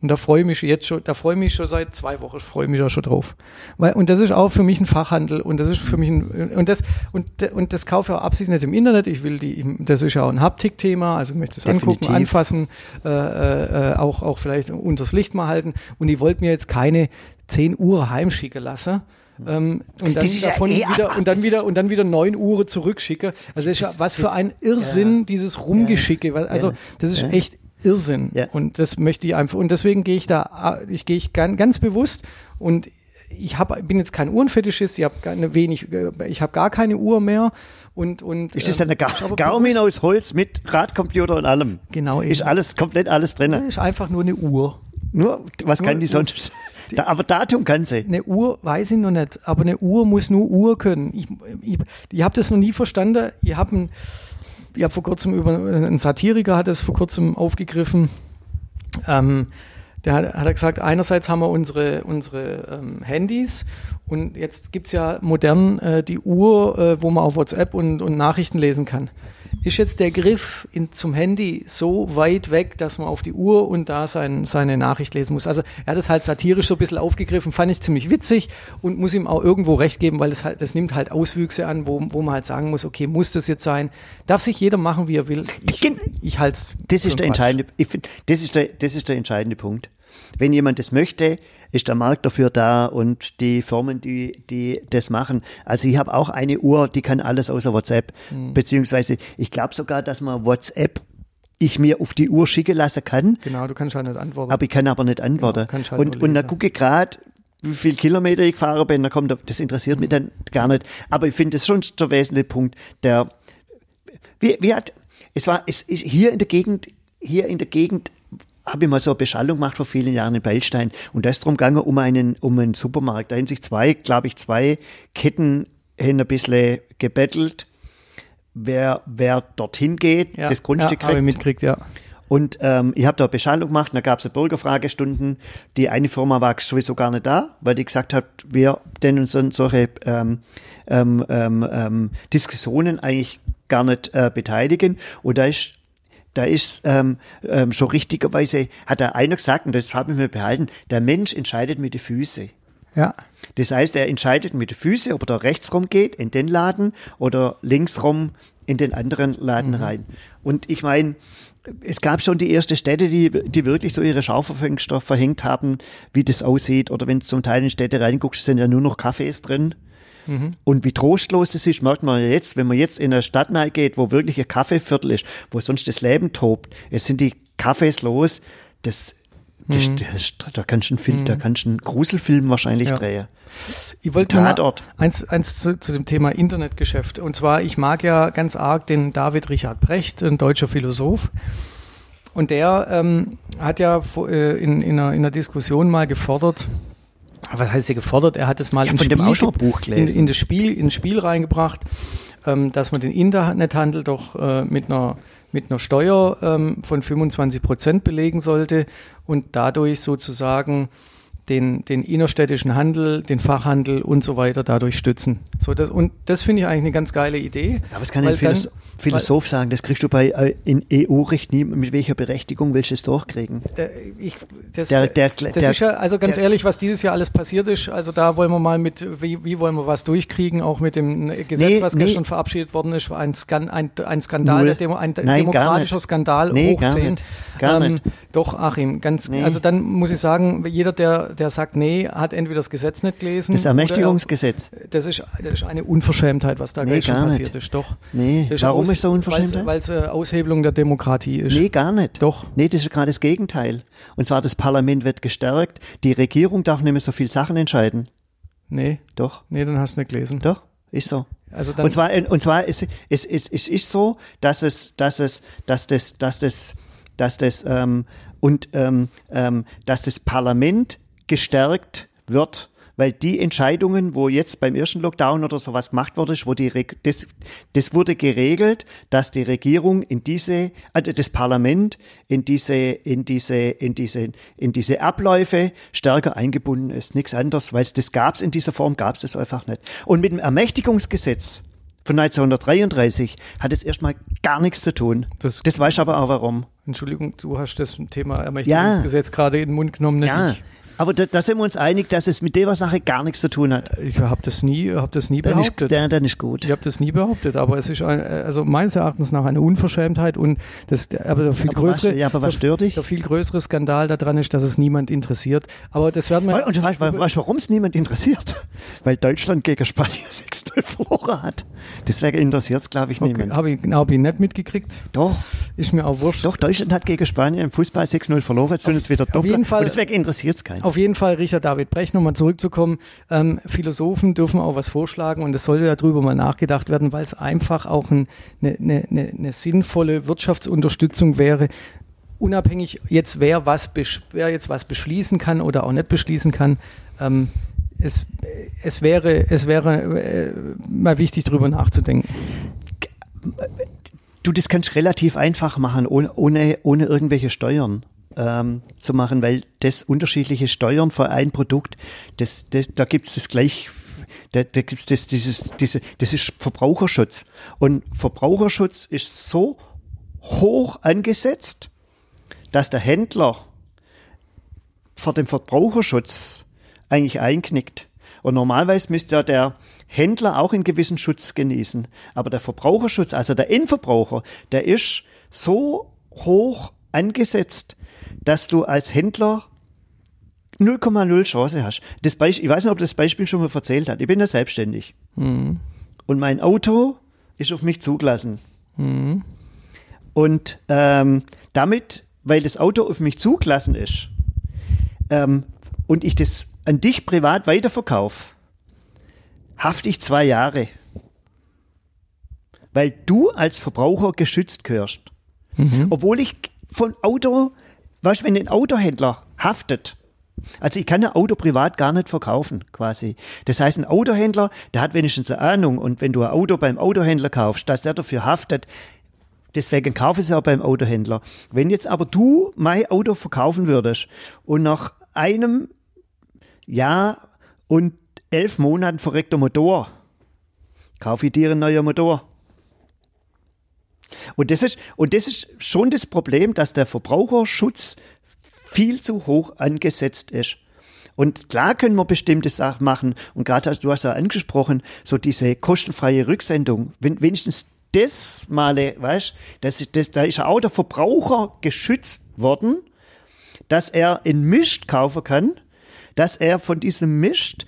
Und da freue ich mich jetzt schon, da freue ich mich schon seit zwei Wochen, freue ich mich da schon drauf. Weil, und das ist auch für mich ein Fachhandel und das ist für mich ein, und das, und, und das kaufe ich auch absichtlich nicht im Internet. Ich will die, das ist ja auch ein Haptikthema, also ich möchte es angucken, anfassen, äh, äh, auch, auch vielleicht unters Licht mal halten. Und ich wollte mir jetzt keine 10 Uhr heimschicken lassen. Ähm, und dann ja eh wieder ab- und dann wieder und dann wieder neun Uhr zurückschicke. Also das ist ja, was für ein Irrsinn dieses Rumgeschicke. Also Ja. das ist Ja. echt Irrsinn. Ja. Und das möchte ich einfach. Und deswegen gehe ich da, ich gehe ich ganz, ganz bewusst und ich hab, bin jetzt kein Uhrenfetischist, ich habe keine wenig, ich habe gar keine Uhr mehr und und Ist das eine Gar aber Garmin aus Holz mit Radcomputer und allem? Genau, Ist eben. alles, komplett alles drin. ist einfach nur eine Uhr. Nur, was Nur- kann die sonst? Da, aber Datum kann sie. Eine Uhr weiß ich noch nicht, aber eine Uhr muss nur Uhr können. Ich, ich, ich habe das noch nie verstanden. Ich habe ein, ich hab vor kurzem über ein Satiriker hat das vor kurzem aufgegriffen. Ähm, der hat, hat er gesagt, einerseits haben wir unsere, unsere ähm, Handys und jetzt gibt's ja modern äh, die Uhr, äh, wo man auf WhatsApp und, und Nachrichten lesen kann. Ist jetzt der Griff in, zum Handy so weit weg, dass man auf die Uhr und da sein, seine Nachricht lesen muss? Also er hat es halt satirisch so ein bisschen aufgegriffen, fand ich ziemlich witzig und muss ihm auch irgendwo recht geben, weil das, halt, das nimmt halt Auswüchse an, wo, wo man halt sagen muss, okay, muss das jetzt sein? Darf sich jeder machen, wie er will? Ich, ich halte es. Das ist der entscheidende, ich find, das ist der, das ist der entscheidende Punkt. Wenn jemand das möchte, ist der Markt dafür da und die Firmen, die, die das machen. Also ich habe auch eine Uhr, die kann alles außer WhatsApp. Mhm. Beziehungsweise, ich glaube sogar, dass man WhatsApp ich mir auf die Uhr schicken lassen kann, Genau, du kannst halt nicht antworten. aber ich kann aber nicht antworten. Genau, halt und, und da lesen. gucke ich gerade, wie viel Kilometer ich gefahren bin, da kommt, das interessiert mich dann gar nicht. Aber ich finde das schon der wesentliche Punkt, der, wie, wie hat, es war, es ist hier in der Gegend, hier in der Gegend habe ich mal so eine Beschallung gemacht vor vielen Jahren in Beilstein und da ist drum gegangen um einen, um einen Supermarkt. Da haben sich zwei, glaube ich, zwei Ketten hin ein bisschen gebettelt, wer, wer dorthin geht, ja, das Grundstück ja, habe ich kriegt. mitgekriegt, ja. Und ähm, ich habe da Beschallung gemacht, und da gab es Bürgerfragestunden. Die eine Firma war sowieso gar nicht da, weil die gesagt hat, wir denn uns solche ähm, ähm, ähm, ähm, Diskussionen eigentlich gar nicht äh, beteiligen. Und da ist da ist ähm, ähm, schon richtigerweise, hat da einer gesagt, und das habe ich mir behalten, der Mensch entscheidet mit den Füßen. Ja. Das heißt, er entscheidet mit den Füßen, ob er da rechts rum geht in den Laden oder links rum in den anderen Laden rein. Und ich meine, es gab schon die erste Städte, die, die wirklich so ihre Schaufenster verhängt haben, wie das aussieht. Oder wenn du zum Teil in Städte reinguckst, sind ja nur noch Cafés drin. Und wie trostlos das ist, merkt man ja jetzt, wenn man jetzt in eine Stadt geht, wo wirklich ein Kaffeeviertel ist, wo sonst das Leben tobt. Es sind die Cafés los, das, das, das, da kannst du einen, Film, da kannst du einen Gruselfilm wahrscheinlich Ja. drehen. Ich wollte mal eins, eins zu, zu dem Thema Internetgeschäft. Und zwar, ich mag ja ganz arg den David Richard Brecht, ein deutscher Philosoph. Und der ähm, hat ja äh, in, in, einer, in einer Diskussion mal gefordert, was heißt er gefordert? Er hat es mal dem Spiel, in, in das Spiel, ins Spiel reingebracht, ähm, dass man den Internethandel doch äh, mit einer mit einer Steuer ähm, von 25 Prozent belegen sollte und dadurch sozusagen den, den innerstädtischen Handel, den Fachhandel und so weiter dadurch stützen. So, das, und das finde ich eigentlich eine ganz geile Idee. Aber es kann weil dann- Philosoph, sagen, das kriegst du bei äh, in EU-Richtlinien, mit welcher Berechtigung willst du es durchkriegen? Der, ich, das, Der- der- das ist ja, also ganz ehrlich, was dieses Jahr alles passiert ist, also da wollen wir mal mit, wie, wie wollen wir was durchkriegen, auch mit dem Gesetz, Nee, was nee. gestern verabschiedet worden ist, war ein, Skan ein, ein Skandal, Null. Demo, ein Nein, demokratischer. Skandal Nee, hoch gar 10. nicht. Gar nicht. Doch, Achim, ganz, Nee. also dann muss ich sagen, jeder, der, der sagt, nee, hat entweder das Gesetz nicht gelesen. Das oder Ermächtigungsgesetz. er- Das ist, das ist eine Unverschämtheit, was da Nee, gestern gar nicht. passiert ist, doch. Nee, Das warum Aus- ist so Unverschämtheit? Weil es äh, Aushebelung der Demokratie ist. Nee, gar nicht. Doch. Nee, das ist gerade das Gegenteil. Und zwar das Parlament wird gestärkt, die Regierung darf nicht mehr so viel Sachen entscheiden. Nee, Doch, nee, dann hast du nicht gelesen. doch, ist so. Also dann, Und zwar, und zwar ist es ist, ist, ist so, dass es, dass es, dass das, dass das, dass das ähm, und ähm, ähm, dass das Parlament gestärkt wird, weil die Entscheidungen, wo jetzt beim ersten Lockdown oder sowas gemacht wurde, wo die Reg- das, das wurde geregelt, dass die Regierung in diese, also das Parlament in diese, in diese, in diese, in diese Abläufe stärker eingebunden ist. Nichts anderes, weil es das gab es in dieser Form, gab es das einfach nicht. Und mit dem Ermächtigungsgesetz von 1933 hat es erstmal gar nichts zu tun. Das- Das, weiß ich aber auch warum. Entschuldigung, du hast das Thema Ermächtigungsgesetz gerade in den Mund genommen, nicht Ja. ich. Aber da, da sind wir uns einig, dass es mit der Sache gar nichts zu tun hat. Ich habe das nie, hab das nie Dann ist, behauptet. dann, ist gut. Ich habe das nie behauptet, aber es ist ein, also meines Erachtens nach eine Unverschämtheit und das, aber der viel Aber größere, was- ja, aber was der, stört dich? der viel größere Skandal daran ist, dass es niemand interessiert. Aber das werden wir. Und du weißt, weißt warum es niemand interessiert? Weil Deutschland gegen Spanien 6-0 verloren hat. Deswegen interessiert es, glaube ich, Okay, niemand. habe ich, hab ich nicht mitgekriegt. Doch, Ist mir auch wurscht. doch, Deutschland hat gegen Spanien im Fußball 6-0 verloren, jetzt sind es wieder doppelt. jeden Fall- Und deswegen interessiert es keinen. Auf jeden Fall, Richard David Brecht, nochmal zurückzukommen. Ähm, Philosophen dürfen auch was vorschlagen und es sollte darüber mal nachgedacht werden, weil es einfach auch ein, eine, eine, eine, eine sinnvolle Wirtschaftsunterstützung wäre. Unabhängig jetzt, wer was wer jetzt was beschließen kann oder auch nicht beschließen kann. Ähm, es, es wäre, es wäre äh, mal wichtig, darüber nachzudenken. Du, das kannst relativ einfach machen, ohne, ohne, ohne irgendwelche Steuern ähm, zu machen, weil das unterschiedliche Steuern für ein Produkt, das, das, da gibt es das gleich, da, da gibt es das, dieses, diese, das ist Verbraucherschutz. Und Verbraucherschutz ist so hoch angesetzt, dass der Händler vor dem Verbraucherschutz eigentlich einknickt. Und normalerweise müsste ja der Händler auch einen gewissen Schutz genießen. Aber der Verbraucherschutz, also der Endverbraucher, der ist so hoch angesetzt, dass du als Händler 0,0 Chance hast. Das Beispiel, ich weiß nicht, ob das Beispiel schon mal erzählt hat. Ich bin ja selbstständig. Und mein Auto ist auf mich zugelassen. Und ähm, damit, weil das Auto auf mich zugelassen ist ähm, und ich das an dich privat weiterverkaufe, hafte ich zwei Jahre. Weil du als Verbraucher geschützt gehörst. Obwohl ich von Auto, weißt du, wenn ein Autohändler haftet, also ich kann ein Auto privat gar nicht verkaufen, quasi. Das heißt, ein Autohändler, der hat wenigstens eine Ahnung und wenn du ein Auto beim Autohändler kaufst, dass der dafür haftet, deswegen kaufe ich es auch beim Autohändler. Wenn jetzt aber du mein Auto verkaufen würdest und nach einem Jahr und elf Monaten verreckter Motor, kaufe ich dir einen neuen Motor. Und das ist, und das ist schon das Problem, dass der Verbraucherschutz viel zu hoch angesetzt ist. Und klar können wir bestimmte Sachen machen. Und gerade du hast ja angesprochen, so diese kostenfreie Rücksendung. Wenn wenigstens das mal, weißt, das, das, da ist auch der Verbraucher geschützt worden, dass er in Mist kaufen kann, dass er von diesem Mist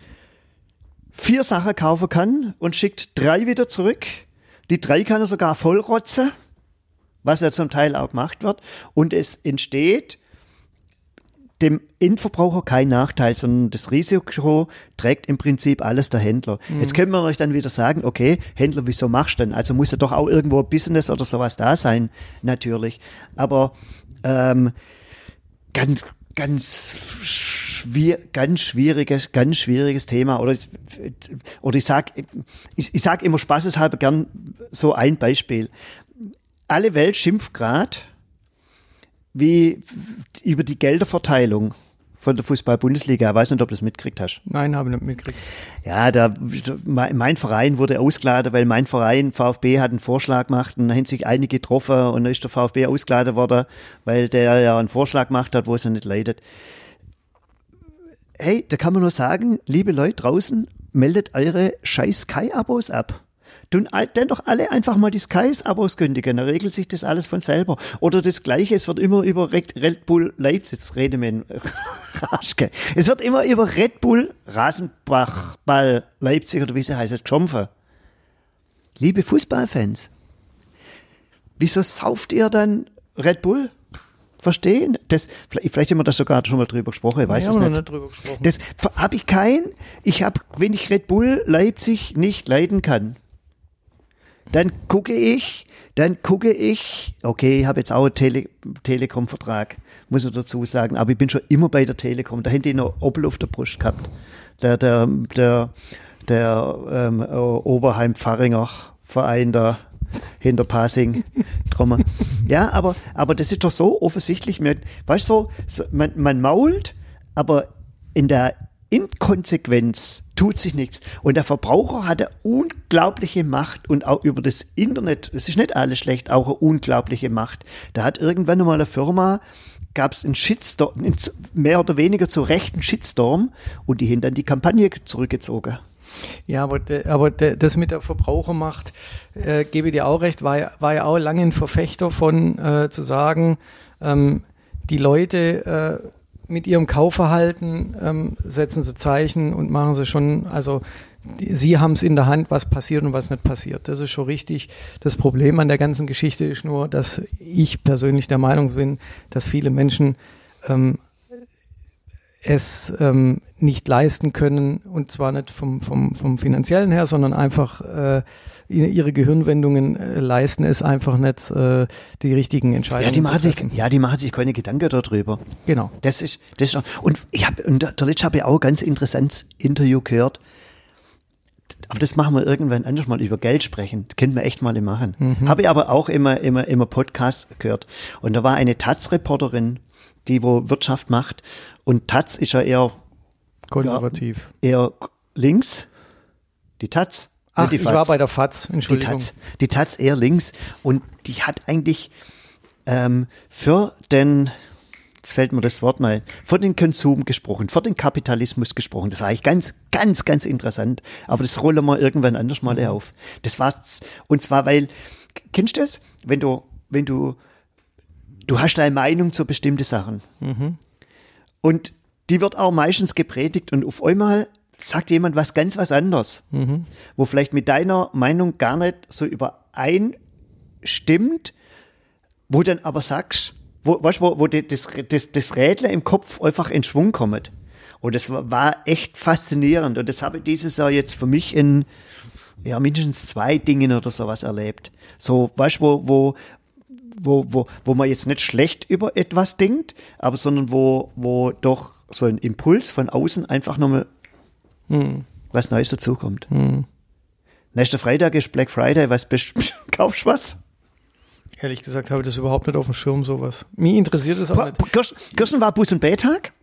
vier Sachen kaufen kann und schickt drei wieder zurück. Die drei kann er sogar vollrotzen, was ja zum Teil auch gemacht wird. Und es entsteht dem Endverbraucher kein Nachteil, sondern das Risiko trägt im Prinzip alles der Händler. Jetzt können wir euch dann wieder sagen, okay, Händler, wieso machst du denn? Also muss ja doch auch irgendwo ein Business oder sowas da sein, natürlich. Aber ähm, ganz, ganz, schwier ganz schwieriges, ganz schwieriges Thema. Oder, ich- oder ich sag, ich, ich sag immer spaßeshalber gern so ein Beispiel. Alle Welt schimpft grad wie über die Gelderverteilung von der Fußball-Bundesliga. Ich weiß nicht, ob du das mitgekriegt hast. Nein, habe ich nicht mitgekriegt. Ja, da, mein Verein wurde ausgeladen, weil mein Verein VfB hat einen Vorschlag gemacht und da haben sich einige getroffen und dann ist der VfB ausgeladen worden, weil der ja einen Vorschlag gemacht hat, wo es er nicht leidet. Hey, da kann man nur sagen, liebe Leute draußen, meldet eure scheiß Sky-Abos ab. Tun all- denn doch alle einfach mal die Skies-Abos kündigen, dann regelt sich das alles von selber. Oder das Gleiche, es wird immer über Red Bull Leipzig, jetzt rede mit Raschke. Es wird immer über Red Bull Rasenbach Ball Leipzig oder wie sie heißt, geschompfen. Liebe Fußballfans, wieso sauft ihr dann Red Bull? Verstehen? Das, vielleicht, vielleicht haben wir das sogar schon mal drüber gesprochen, ich weiß wir es nicht. nicht drüber gesprochen. Das habe ich kein. Ich habe, wenn ich Red Bull Leipzig nicht leiden kann, dann gucke ich, dann gucke ich, okay, ich habe jetzt auch einen Tele Telekom-Vertrag, muss ich dazu sagen, aber ich bin schon immer bei der Telekom. Da hätte ich noch Opel auf der Brust gehabt. Der, der, der, der ähm, Oberheim-Pfarringer Verein da hinter Passing drum. ja, aber, aber das ist doch so offensichtlich. Mir, weißt du, so, man, man mault, aber in der Inkonsequenz tut sich nichts. Und der Verbraucher hat eine unglaubliche Macht und auch über das Internet, es ist nicht alles schlecht, auch eine unglaubliche Macht. Da hat irgendwann einmal eine Firma, gab es einen Shitstorm, mehr oder weniger zu Recht einen Shitstorm und die haben dann die Kampagne zurückgezogen. Ja, aber, aber das mit der Verbrauchermacht, äh, gebe dir auch recht, war, war ja auch lange ein Verfechter von äh, zu sagen, ähm, die Leute äh, mit ihrem Kaufverhalten ähm, setzen sie Zeichen und machen sie schon, also die, sie haben es in der Hand, was passiert und was nicht passiert. Das ist schon richtig. Das Problem an der ganzen Geschichte ist nur, dass ich persönlich der Meinung bin, dass viele Menschen ähm, es ähm, nicht leisten können und zwar nicht vom, vom, vom finanziellen her, sondern einfach äh, ihre Gehirnwendungen äh, leisten es einfach nicht, äh, die richtigen Entscheidungen Ja, die machen zu sich, treffen. ja, die machen sich keine Gedanken darüber. Genau. Das ist, das ist auch, und ich habe, und der Litsch habe ich auch ganz interessantes Interview gehört. Aber das machen wir irgendwann anders mal über Geld sprechen. Das könnten wir echt mal machen. Habe ich aber auch immer, immer, immer Podcast gehört. Und da war eine Taz-Reporterin, die wo Wirtschaft macht. Und Taz ist ja eher, Konservativ. eher links. Die Taz. Ach, die ich Faz. war bei der FAZ, Die Entschuldigung. Taz, die Taz eher links und die hat eigentlich ähm, für den, jetzt fällt mir das Wort mal, für den Konsum gesprochen, für den Kapitalismus gesprochen. Das war eigentlich ganz, ganz, ganz interessant. Aber das rollen wir irgendwann anders mal auf. Das war's. Und zwar, weil, kennst du das? Wenn du, wenn du, du hast eine Meinung zu bestimmten Sachen. Und die wird auch meistens gepredigt und auf einmal sagt jemand was ganz was anderes, wo vielleicht mit deiner Meinung gar nicht so übereinstimmt, wo dann aber sagst, wo, weißt, wo, wo das, das, das Rädler im Kopf einfach in Schwung kommt. Und das war, war echt faszinierend. Und das habe ich dieses Jahr jetzt für mich in ja, mindestens zwei Dingen oder sowas erlebt. So, weißt du, wo, wo, wo, wo, wo man jetzt nicht schlecht über etwas denkt, aber sondern wo, wo doch so ein Impuls von außen einfach nochmal was Neues dazukommt. Nächster Freitag ist Black Friday, was bist kaufst du was? Ehrlich gesagt habe ich das überhaupt nicht auf dem Schirm, sowas. Mich interessiert es auch nicht. Gestern gestern war Bus- und B-Tag.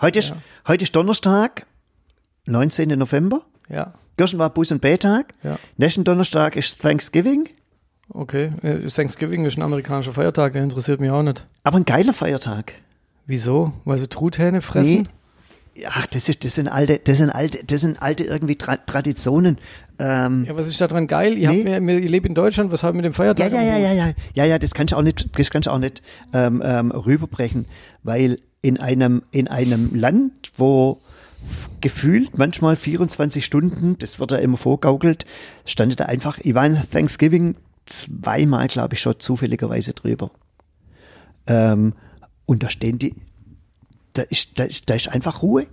Heute ist, Ja. heute ist Donnerstag, 19. November. Ja, Gestern war Bus- und B-Tag. Ja. Nächsten Donnerstag ist Thanksgiving. Okay. Äh, Thanksgiving ist ein amerikanischer Feiertag, der interessiert mich auch nicht. Aber ein geiler Feiertag. Wieso? Weil sie Truthähne fressen? Ach, das ist, das sind alte, das sind alte, das sind alte irgendwie Tra Traditionen. Ähm, Ja, was ist da dran geil? Ihr, Nee. habt ihr lebt in Deutschland, was habt ihr mit dem ja, Feiertag? ja, ja, Hut? ja, ja, ja, ja, das kannst du auch nicht, das kannst du auch nicht ähm, ähm, rüberbrechen, weil in einem, in einem Land, wo gefühlt manchmal 24 Stunden, das wird ja immer vorgaukelt, stand da einfach, ich war in Thanksgiving zweimal, glaube ich, schon zufälligerweise drüber. Ähm, und da stehen die, da ist, da ist, da ist einfach Ruhe.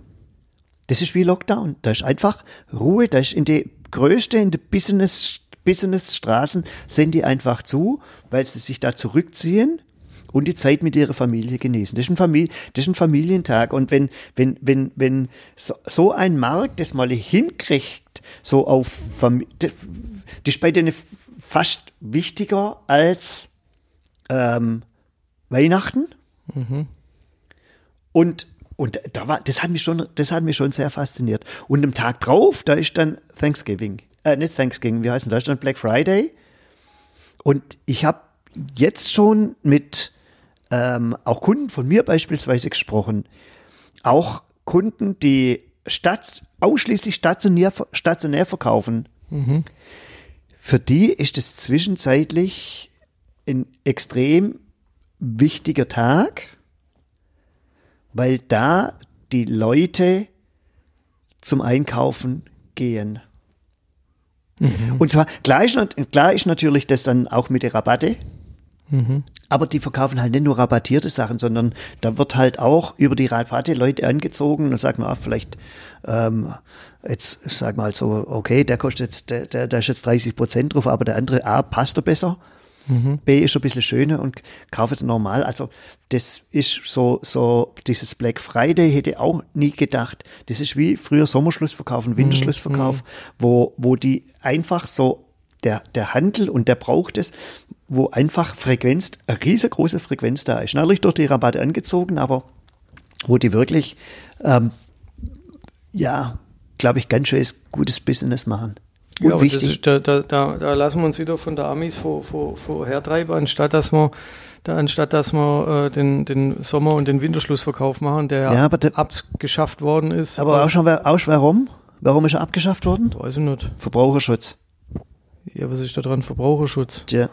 Das ist wie Lockdown. Da ist einfach Ruhe. Da ist in die größte, in die Business, Businessstraßen sind die einfach zu, weil sie sich da zurückziehen und die Zeit mit ihrer Familie genießen. Das ist ein, Familie, das ist ein Familientag. Und wenn, wenn, wenn, wenn so, ein Markt das mal hinkriegt, so auf Familie, das ist bei denen fast wichtiger als ähm, Weihnachten. Mhm. Und, und da war, das hat mich schon, das hat mich schon sehr fasziniert. Und am Tag drauf, da ist dann Thanksgiving. Äh, nicht Thanksgiving, wie heißt das? Da ist dann Black Friday. Und ich habe jetzt schon mit ähm, auch Kunden von mir beispielsweise gesprochen. Auch Kunden, die statt, ausschließlich stationär, stationär verkaufen. Für die ist es zwischenzeitlich ein extrem wichtiger Tag, weil da die Leute zum Einkaufen gehen. Und zwar, klar ist, klar ist natürlich das dann auch mit der Rabatte, aber die verkaufen halt nicht nur rabattierte Sachen, sondern da wird halt auch über die Rabatte Leute angezogen und sagen, ah, vielleicht ähm, jetzt sag mal so, okay, der kostet jetzt, der, der, der ist jetzt 30 Prozent drauf, aber der andere A passt er besser. B ist ein bisschen schöner und kaufe es normal. Also das ist so, so dieses Black Friday hätte auch nie gedacht. Das ist wie früher Sommerschlussverkauf und Winterschlussverkauf, wo, wo die einfach so der, der Handel und der braucht es, wo einfach Frequenz, eine riesengroße Frequenz da ist. Natürlich durch die Rabatte angezogen, aber wo die wirklich, ähm, ja, glaube ich, ganz schön gutes Business machen. Und Ja, wichtig. ist, da, da, da, lassen wir uns wieder von der Amis vor, vor, vor hertreiben, anstatt dass wir, da, anstatt dass wir äh, den, den Sommer- und den Winterschlussverkauf machen, der Ja, aber der- abgeschafft worden ist. aber auch schon, auch schon warum? Warum ist er abgeschafft worden? Weiß ich nicht. Verbraucherschutz. Ja, was ist da dran? Verbraucherschutz. Tja.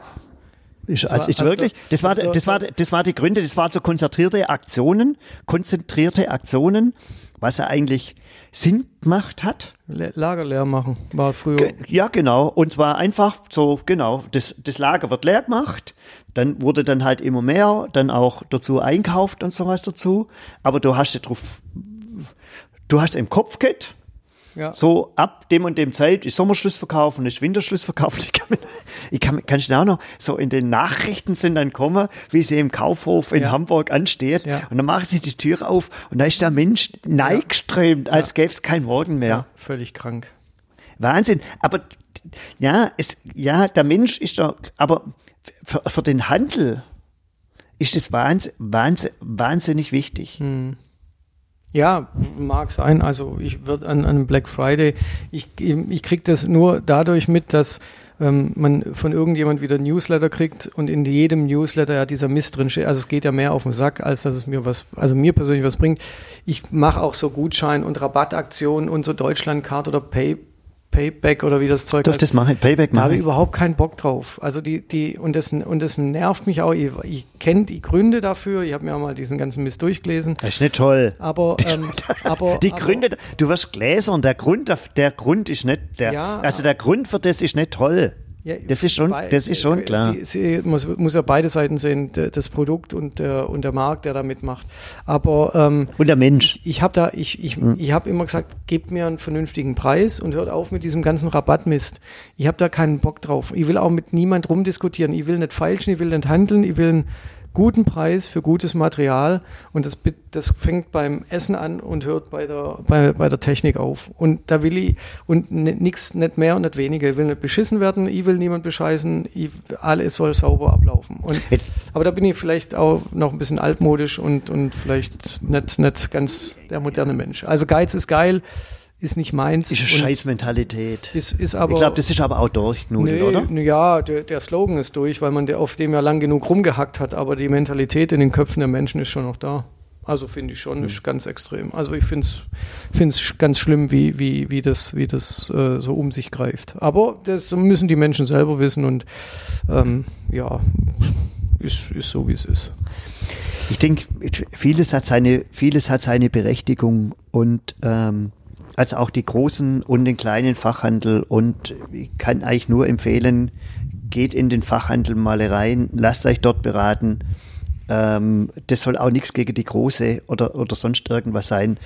Ist, war- also, ist also wirklich, da- das war, also das war, das war die Gründe, das waren so konzentrierte Aktionen, konzentrierte Aktionen, was er eigentlich Sinn gemacht hat. Lager leer machen war früher. Ja, genau. Und zwar einfach so, genau, das, das Lager wird leer gemacht, dann wurde dann halt immer mehr, dann auch dazu einkauft und sowas dazu. Aber du hast ja drauf, du hast im Kopf gehabt, ja. so ab dem und dem Zeit ist Sommerschlussverkauf und ist Winterschlussverkauf. Ich kann, mich- ich kann, kann ich auch noch so in den Nachrichten sind dann kommen, wie sie im Kaufhof in Ja. Hamburg ansteht. Ja. Und dann machen sie die Tür auf und da ist der Mensch neigströmt, als gäbe es kein Morgen mehr. Völlig krank. Wahnsinn. Aber ja, es, ja, der Mensch ist doch, aber für, für den Handel ist es wahnsinn, wahnsinn, wahnsinnig wichtig. Ja, mag sein. Also ich würde an, an Black Friday, ich, ich kriege das nur dadurch mit, dass ähm, man von irgendjemand wieder Newsletter kriegt und in jedem Newsletter ja dieser Mist drin steht. Also es geht ja mehr auf den Sack, als dass es mir was, also mir persönlich was bringt. Ich mache auch so Gutschein- und Rabattaktionen und so Deutschlandcard oder Pay, Payback oder wie das Zeug Doch, heißt. das mache ich, Payback Da mache habe ich ich. überhaupt keinen Bock drauf. Also die, die, und das, und das nervt mich auch. Ich, ich kenne die Gründe dafür. Ich habe mir auch mal diesen ganzen Mist durchgelesen. Das ist nicht toll. Aber, ähm, aber Die aber, Gründe, du wirst gläsern, der Grund, der Grund ist nicht, der, Ja. also der Grund für das ist nicht toll. Ja, das ist schon, das ist schon äh, klar. Sie, sie muss, muss ja beide Seiten sehen, das Produkt und der, und der Markt, der da mitmacht. Aber ähm, Und der Mensch. ich, ich habe da, ich, ich, Hm. ich habe immer gesagt, gebt mir einen vernünftigen Preis und hört auf mit diesem ganzen Rabattmist. Ich habe da keinen Bock drauf. Ich will auch mit niemand rumdiskutieren. Ich will nicht feilschen, ich will nicht handeln, ich will einen guten Preis für gutes Material und das, das fängt beim Essen an und hört bei der, bei, bei der Technik auf. Und da will ich, und nichts, nicht mehr und nicht weniger. Ich will nicht beschissen werden, ich will niemand bescheißen, ich, alles soll sauber ablaufen. Und aber da bin ich vielleicht auch noch ein bisschen altmodisch und, und vielleicht nicht, nicht ganz der moderne Mensch. Also Geiz ist geil, ist nicht meins. ist eine Scheißmentalität. Ist, ist aber, ich glaube, das ist aber auch durchgenudelt, nee, oder? nee, Ja, der, der Slogan ist durch, weil man der, auf dem ja lang genug rumgehackt hat, aber die Mentalität in den Köpfen der Menschen ist schon noch da. Also finde ich schon, Hm. ist ganz extrem. Also ich finde es ganz schlimm, wie, wie, wie das, wie das äh, so um sich greift. Aber das müssen die Menschen selber wissen und ähm, ja, ist, ist so, wie es ist. Ich denke, vieles hat seine, vieles hat seine Berechtigung und ähm, als auch die großen und den kleinen Fachhandel und ich kann eigentlich nur empfehlen, geht in den Fachhandel mal rein, lasst euch dort beraten. Ähm, das soll auch nichts gegen die große oder, oder sonst irgendwas sein.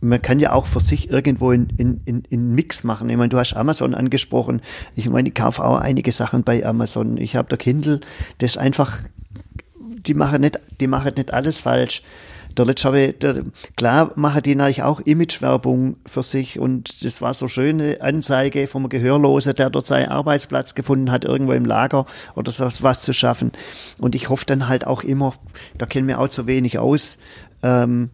Man kann ja auch für sich irgendwo in, in, in, in Mix machen. Ich meine, du hast Amazon angesprochen. Ich meine, ich kaufe auch einige Sachen bei Amazon. Ich habe der Kindle, das ist einfach die machen nicht, die machen nicht alles falsch. Der letzte habe der, klar machen die natürlich auch Imagewerbung für sich und das war so schöne Anzeige vom Gehörlosen, der dort seinen Arbeitsplatz gefunden hat, irgendwo im Lager oder so was zu schaffen. Und ich hoffe dann halt auch immer, da kennen wir auch zu wenig aus, ähm,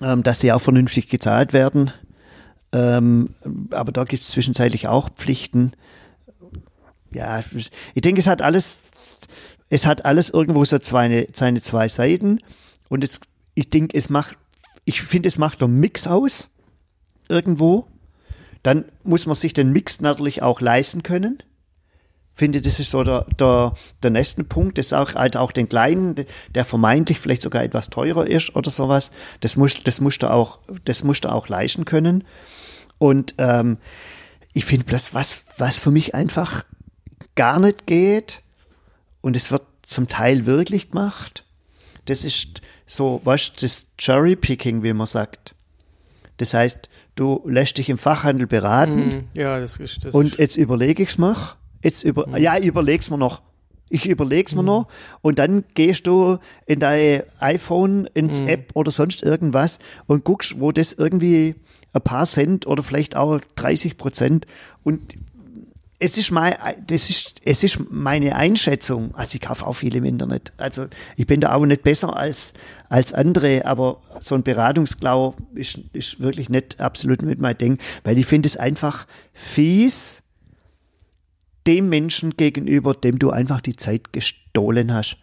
ähm, dass die auch vernünftig gezahlt werden. Ähm, aber da gibt es zwischenzeitlich auch Pflichten. Ja, ich denke, es hat alles, es hat alles irgendwo so seine, seine zwei Seiten. Und es, ich denke, es macht, ich finde, es macht einen Mix aus. Irgendwo. Dann muss man sich den Mix natürlich auch leisten können. Finde, das ist so der, der, der nächste Punkt. Das auch, als auch den kleinen, der vermeintlich vielleicht sogar etwas teurer ist oder sowas. Das muss, das musst du auch, das musst du auch leisten können. Und ähm, ich finde das, was, was für mich einfach gar nicht geht, und es wird zum Teil wirklich gemacht, das ist so, was das Cherry-Picking, wie man sagt. Das heißt, du lässt dich im Fachhandel beraten. Mhm. Ja, das ist das und jetzt überlege ich's mir. Jetzt über, Mhm. ja, ich überleg's mir noch. Ich überleg's mir noch und dann gehst du in dein iPhone, ins Mhm. App oder sonst irgendwas und guckst, wo das irgendwie ein paar Cent oder vielleicht auch 30 Prozent und es ist mein, das ist, es ist meine Einschätzung. Also ich kaufe auch viel im Internet. Also ich bin da auch nicht besser als, als andere, aber so ein Beratungsklau ist, ist wirklich nicht absolut mit mein Ding, weil ich finde es einfach fies dem Menschen gegenüber, dem du einfach die Zeit gestohlen hast.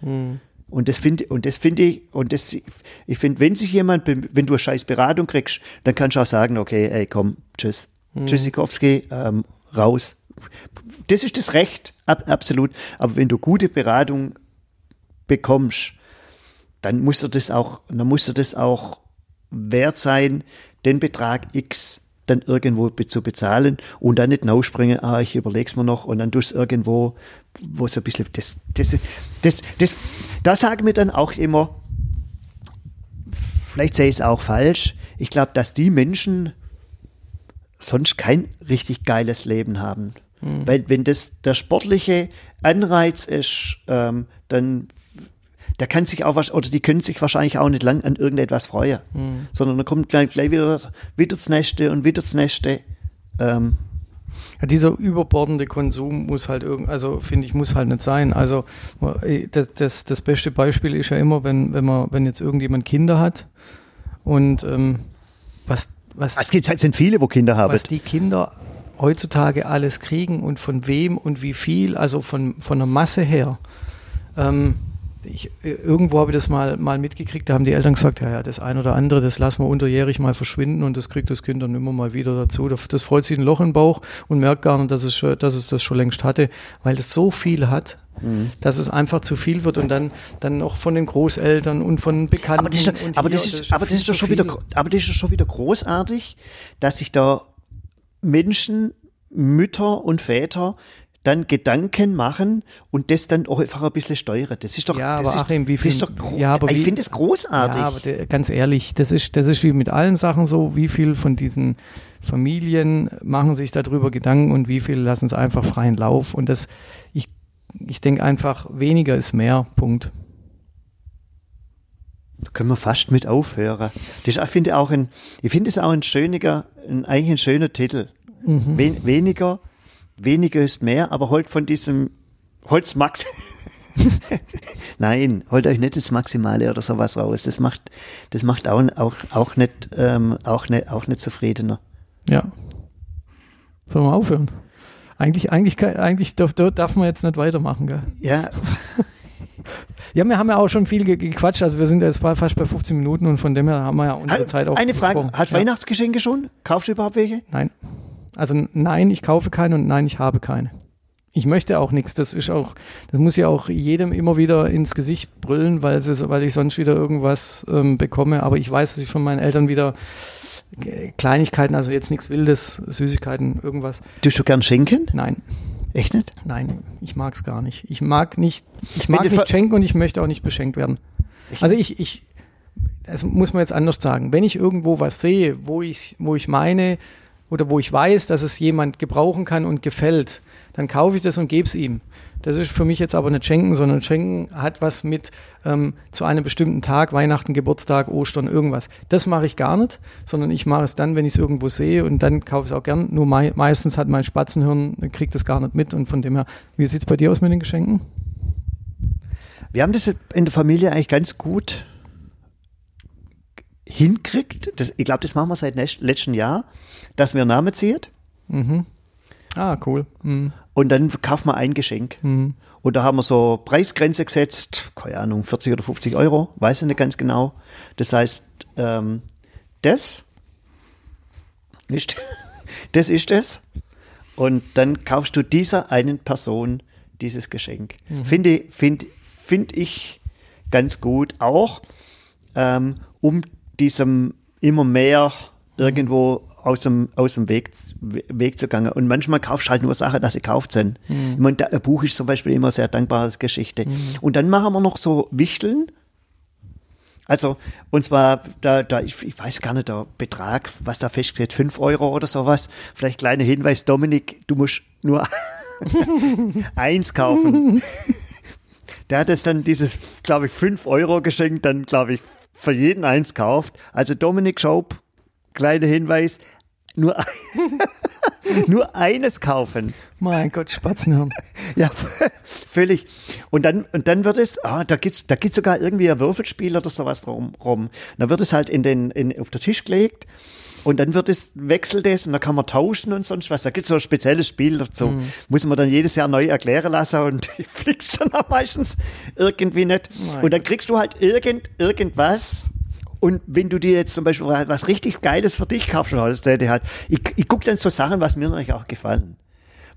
Und das finde und das finde ich und das ich finde, wenn sich jemand, wenn du eine scheiß Beratung kriegst, dann kannst du auch sagen, okay, ey, komm, tschüss, Tschüssikowski, ähm, raus. Das ist das Recht, ab, absolut. Aber wenn du gute Beratung bekommst, dann musst du das auch, dann musst du das auch wert sein, den Betrag X dann irgendwo zu bezahlen und dann nicht ausspringen, ah, ich überleg's mir noch und dann tust irgendwo, wo so ein bisschen, das, das, das, das, da sagen wir dann auch immer, vielleicht sehe ich es auch falsch, ich glaube, dass die Menschen sonst kein richtig geiles Leben haben. Weil wenn das der sportliche Anreiz ist, ähm, dann der kann sich auch was, oder die können sich wahrscheinlich auch nicht lang an irgendetwas freuen, sondern dann kommt gleich, gleich wieder, wieder das nächste und wieder das nächste. Ähm, Ja, dieser überbordende Konsum muss halt irgend, also finde ich, muss halt nicht sein. Also äh, das, das, das beste Beispiel ist ja immer, wenn, wenn man, wenn jetzt irgendjemand Kinder hat und ähm, was, was, es gibt, es sind viele, wo Kinder haben. was die Kinder heutzutage alles kriegen und von wem und wie viel, also von, von der Masse her. Ähm, ich, irgendwo habe ich das mal, mal mitgekriegt, da haben die Eltern gesagt, ja, ja, das ein oder andere, das lassen wir unterjährig mal verschwinden und das kriegt das Kind dann immer mal wieder dazu. Das, freut sich ein Loch im Bauch und merkt gar nicht, dass es, dass es das schon längst hatte, weil es so viel hat, dass es einfach zu viel wird und dann, dann noch von den Großeltern und von Bekannten. aber das ist, doch- aber das ist, aber das viel ist doch schon wieder, viel. aber das ist doch schon wieder großartig, dass sich da Menschen, Mütter und Väter dann Gedanken machen und das dann auch einfach ein bisschen steuern. Das ist doch, Ja, das aber ist, Achim, wie das ist viel- doch ja, aber ich finde es großartig. Ja, aber der, ganz ehrlich, das ist, das ist wie mit allen Sachen so, wie viel von diesen Familien machen sich darüber Gedanken und wie viel lassen es einfach freien Lauf. Und das, ich, ich denke einfach, weniger ist mehr. Punkt. Da können wir fast mit aufhören. Das ist, ich finde auch ein, ich finde es auch ein schöner, ein, eigentlich ein schöner Titel. Wen, weniger, weniger ist mehr, aber holt von diesem Holzmax. Nein, holt euch nicht das Maximale oder sowas raus. Das macht, das macht auch, auch, auch nicht, ähm, auch nicht, auch nicht zufriedener. Ja. Sollen wir aufhören? Eigentlich, eigentlich, eigentlich darf, darf man jetzt nicht weitermachen, gell? Ja, Ja, wir haben ja auch schon viel ge- gequatscht, also wir sind jetzt fast bei 15 Minuten und von dem her haben wir ja unsere Zeit auch eine Frage. Hast du ja. Weihnachtsgeschenke schon? Kaufst du überhaupt welche? Nein. Also nein, ich kaufe keine und nein, ich habe keine. Ich möchte auch nichts. Das ist auch, das muss ja auch jedem immer wieder ins Gesicht brüllen, weil, sie, weil ich sonst wieder irgendwas ähm, bekomme. Aber ich weiß, dass ich von meinen Eltern wieder äh, Kleinigkeiten, also jetzt nichts Wildes, Süßigkeiten, irgendwas. Tust du gern schenken? Nein, Echt nicht? nein, ich mag es gar nicht. Ich mag nicht, ich mag nicht schenken und ich möchte auch nicht beschenkt werden. Also ich, ich, das muss man jetzt anders sagen. Wenn ich irgendwo was sehe, wo ich, wo ich meine, oder wo ich weiß, dass es jemand gebrauchen kann und gefällt, dann kaufe ich das und gebe es ihm. Das ist für mich jetzt aber nicht Schenken, sondern Schenken hat was mit ähm, zu einem bestimmten Tag, Weihnachten, Geburtstag, Ostern, irgendwas. Das mache ich gar nicht, sondern ich mache es dann, wenn ich es irgendwo sehe und dann kaufe ich es auch gern. Nur mei meistens hat mein Spatzenhirn, kriegt das gar nicht mit und von dem her, wie sieht es bei dir aus mit den Geschenken? Wir haben das in der Familie eigentlich ganz gut hinkriegt. Das, ich glaube, das machen wir seit letztem Jahr, dass wir Namen ziehen. Mhm. Ah, cool. Mhm. Und dann kaufen wir ein Geschenk. Mhm. Und da haben wir so Preisgrenze gesetzt, keine Ahnung, 40 oder 50 Euro, weiß ich nicht ganz genau. Das heißt, ähm, das ist, das ist es. Und dann kaufst du dieser einen Person dieses Geschenk. Mhm. Finde find, find ich ganz gut, auch ähm, um diesem immer mehr irgendwo aus dem, aus dem Weg, Weg zu gehen. Und manchmal kaufst du halt nur Sachen, dass sie gekauft sind. Mhm. Ich meine, ein Buch ist zum Beispiel immer sehr dankbare Geschichte. Mhm. Und dann machen wir noch so Wichteln. Also, und zwar, da, da, ich, ich weiß gar nicht, der Betrag, was da feststeht, 5 Euro oder sowas. Vielleicht kleiner Hinweis, Dominik, du musst nur eins kaufen. Der hat es dann dieses, glaube ich, 5 Euro geschenkt, dann, glaube ich, für jeden eins kauft. Also Dominik Schaub, kleiner Hinweis, nur, nur eines kaufen. Mein Gott, Spatzenhirn. ja, völlig. Und dann, und dann wird es, ah, da gibt's, da gibt's sogar irgendwie ein Würfelspiel oder sowas rum, rum. Dann wird es halt in den, in, auf den Tisch gelegt. Und dann wird es, wechselt es und dann kann man tauschen und sonst was. Da gibt es so ein spezielles Spiel dazu. Mhm. Muss man dann jedes Jahr neu erklären lassen und ich flieg's dann auch meistens irgendwie nicht. Nein. Und dann kriegst du halt irgend, irgendwas. Und wenn du dir jetzt zum Beispiel was richtig Geiles für dich kaufst, halt, ich, ich gucke dann so Sachen, was mir natürlich auch gefallen